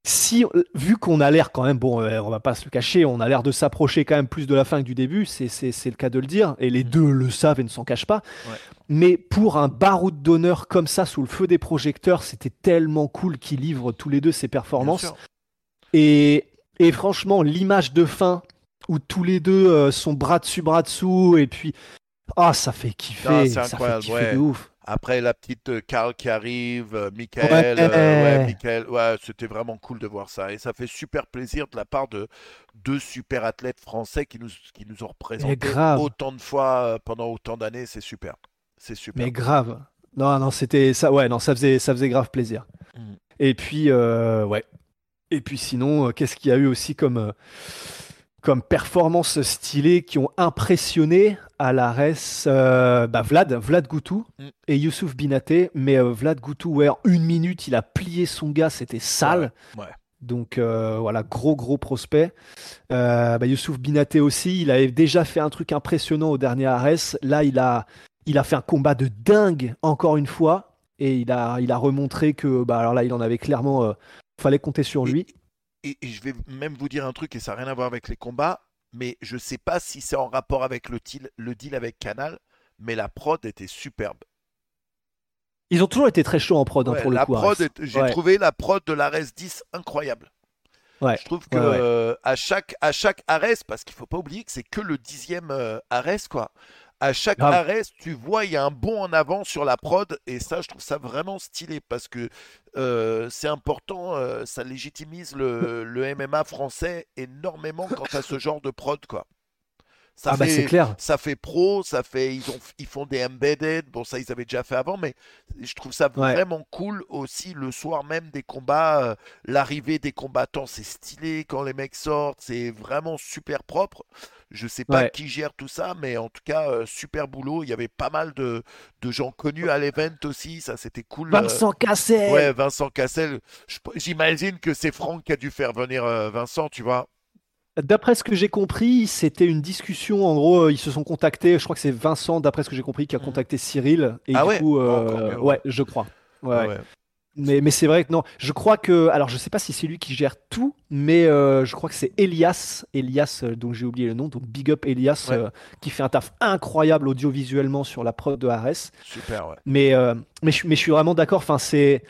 si vu qu'on a l'air quand même bon euh, on va pas se le cacher, on a l'air de s'approcher quand même plus de la fin que du début, c'est c'est c'est le cas de le dire et les deux le savent et ne s'en cachent pas. Ouais. Mais pour un baroud d'honneur comme ça sous le feu des projecteurs, c'était tellement cool qu'ils livrent tous les deux ces Bien performances. Et, et franchement, l'image de fin où tous les deux euh, sont bras dessus, bras dessous, et puis. Ah, ça fait kiffer. Ah, c'est ça fait incroyable, kiffer ouais. de ouf. Après la petite euh, Karl qui arrive, euh, Michael, euh, ouais, Ouais. Michael, ouais, c'était vraiment cool de voir ça. Et ça fait super plaisir de la part de deux super athlètes français qui nous, qui nous ont représentés autant de fois pendant autant d'années. C'est super. C'est super. Mais grave. Non, non, c'était ça. Ouais, non, ça faisait, ça faisait grave plaisir. Mm. Et puis, euh, ouais. Et puis sinon, euh, qu'est-ce qu'il y a eu aussi comme, euh, comme performances stylées qui ont impressionné à la res euh, bah, Vlad, Vlad Goutou Mm. et Youssouf Binaté. Mais euh, Vlad Goutou, ouais, en une minute, il a plié son gars, c'était sale. Ouais, ouais. Donc euh, voilà, gros gros prospect. Bah, Youssouf Binaté aussi, il avait déjà fait un truc impressionnant au dernier Ares. Là, il a, il a fait un combat de dingue encore une fois. Et il a, il a remontré que, bah, alors là, il en avait clairement, fallait compter sur lui. Et, et je vais même vous dire un truc, et ça n'a rien à voir avec les combats, mais je sais pas si c'est en rapport avec le deal, le deal avec Canal, mais la prod était superbe. Ils ont toujours été très chauds en prod hein, le coup. prod, j'ai Ouais. trouvé la prod de l'Ares 10 incroyable. Ouais. Je trouve que euh, à chaque à chaque Ares, parce qu'il faut pas oublier que c'est que le dixième euh, Ares quoi. À chaque Grave. Ares, tu vois, il y a un bond en avant sur la prod, et ça, je trouve ça vraiment stylé parce que euh, c'est important, euh, ça légitimise le, le MMA français énormément quant à ce genre de prod quoi. Ça Ah bah fait- c'est clair. ça fait pro, ça fait ils ont ils font des embedded, bon ça ils avaient déjà fait avant mais je trouve ça Ouais. vraiment cool aussi le soir même des combats, euh, l'arrivée des combattants, c'est stylé quand les mecs sortent, c'est vraiment super propre. Je sais pas Ouais. qui gère tout ça mais en tout cas euh, super boulot, il y avait pas mal de, de gens connus à l'event aussi, ça c'était cool. euh, Vincent Cassel Ouais, Vincent Cassel, j'imagine que c'est Franck qui a dû faire venir euh, Vincent, tu vois. D'après ce que j'ai compris, c'était une discussion. En gros, ils se sont contactés. Je crois que c'est Vincent, d'après ce que j'ai compris, qui a Mhm. contacté Cyril. Et Ah du ouais? coup, Oh, euh, ouais. je crois. Ouais, ouais. ouais. Mais, mais c'est vrai que non. Je crois que. Alors, je sais pas si c'est lui qui gère tout, mais euh, je crois que c'est Elias. Elias, euh, dont j'ai oublié le nom. Donc, big up Elias, Ouais. euh, qui fait un taf incroyable audiovisuellement sur la prod de Ares. Super, ouais. Mais, euh, mais, je, mais je suis vraiment d'accord. Enfin, c'est.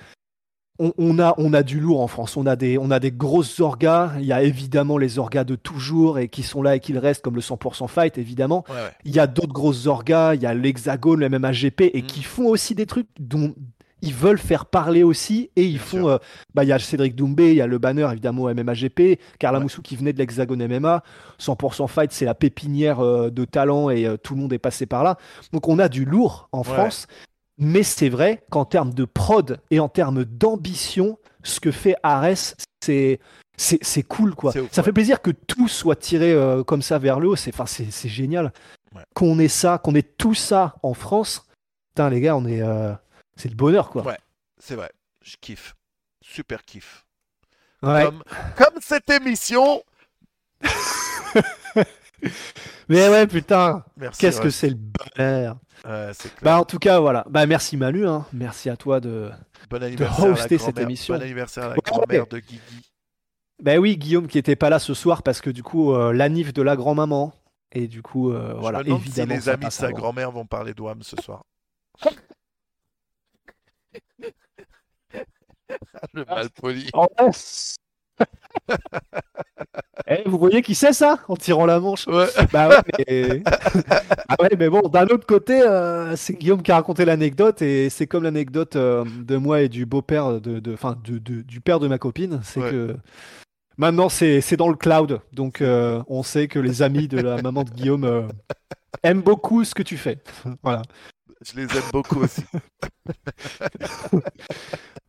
On, on a, on a du lourd en France. On a, des, on a des grosses orgas. Il y a évidemment les orgas de toujours et qui sont là et qui le restent, comme le 100% Fight, évidemment. Ouais, ouais. Il y a d'autres grosses orgas. Il y a l'Hexagone, le MMAGP, et Mm. qui font aussi des trucs dont ils veulent faire parler aussi. Et ils Bien font. euh, bah, il y a Cédric Doumbé, il y a le banner évidemment au MMAGP, Carla Ouais. Moussou qui venait de l'Hexagone MMA. 100% Fight, c'est la pépinière euh, de talent et euh, tout le monde est passé par là. Donc on a du lourd en Ouais. France. Mais c'est vrai qu'en termes de prod et en termes d'ambition, ce que fait Ares, c'est c'est c'est cool quoi. Ouf, ça ouais. fait plaisir que tout soit tiré comme ça vers le haut. C'est enfin c'est c'est génial qu'on ait ça, qu'on ait tout ça en France. Putain les gars, on est c'est le bonheur quoi. Ouais. C'est vrai, je kiffe. Super kiff. Ouais. Comme, comme cette émission. Mais ouais putain, Merci. qu'est-ce que c'est le bonheur. Ouais, c'est clair. Bah en tout cas voilà. Bah merci Manu, hein. merci à toi de. bon la hoster cette émission. Bon anniversaire à la Ouais. grand-mère de Guigui. Bah oui Guillaume qui était pas là ce soir parce que du coup euh, l'anniv de la grand-maman et du coup euh, voilà évidemment si les amis de sa grand-mère vont parler d'Ouam ce soir. Le mal poli. Oh, Eh, vous voyez qui c'est ça en tirant la manche? Ouais. Bah ouais, mais... Ah ouais, mais bon, d'un autre côté, euh, c'est Guillaume qui a raconté l'anecdote et c'est comme l'anecdote euh, de moi et du beau-père, de, de, enfin, de, de- du père de ma copine, c'est Ouais. que maintenant c'est dans le cloud, donc euh, on sait que les amis de la maman de Guillaume aiment beaucoup ce que tu fais. voilà. Je les aime beaucoup aussi.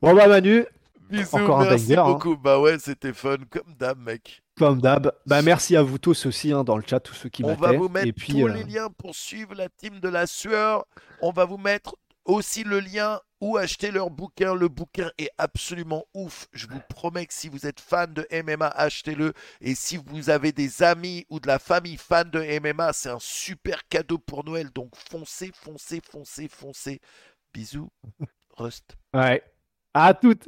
Bon bah Manu, Bisous, Encore un merci banger, hein. beaucoup. Bah ouais, c'était fun comme d'hab, mec. comme d'hab, bah merci à vous tous aussi hein, dans le chat, tous ceux qui On va vous mettre Et puis, tous euh, les liens pour suivre la team de la sueur. On va vous mettre aussi le lien où acheter leur bouquin. Le bouquin est absolument ouf. Je vous promets que si vous êtes fan de MMA, achetez-le. Et si vous avez des amis ou de la famille fan de MMA, c'est un super cadeau pour Noël. Donc foncez, foncez, foncez, foncez. Bisous. Rust. Ouais. À toutes.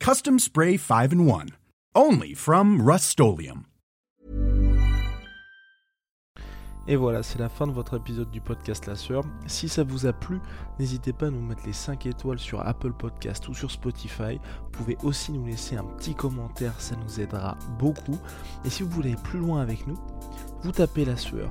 Custom Spray 5 in 1. Only from Rust Et voilà, c'est la fin de votre épisode du podcast La Sœur. Si ça vous a plu, n'hésitez pas à nous mettre les 5 étoiles sur Apple Podcast ou sur Spotify. Vous pouvez aussi nous laisser un petit commentaire, ça nous aidera beaucoup. Et si vous voulez aller plus loin avec nous, vous tapez La Sueur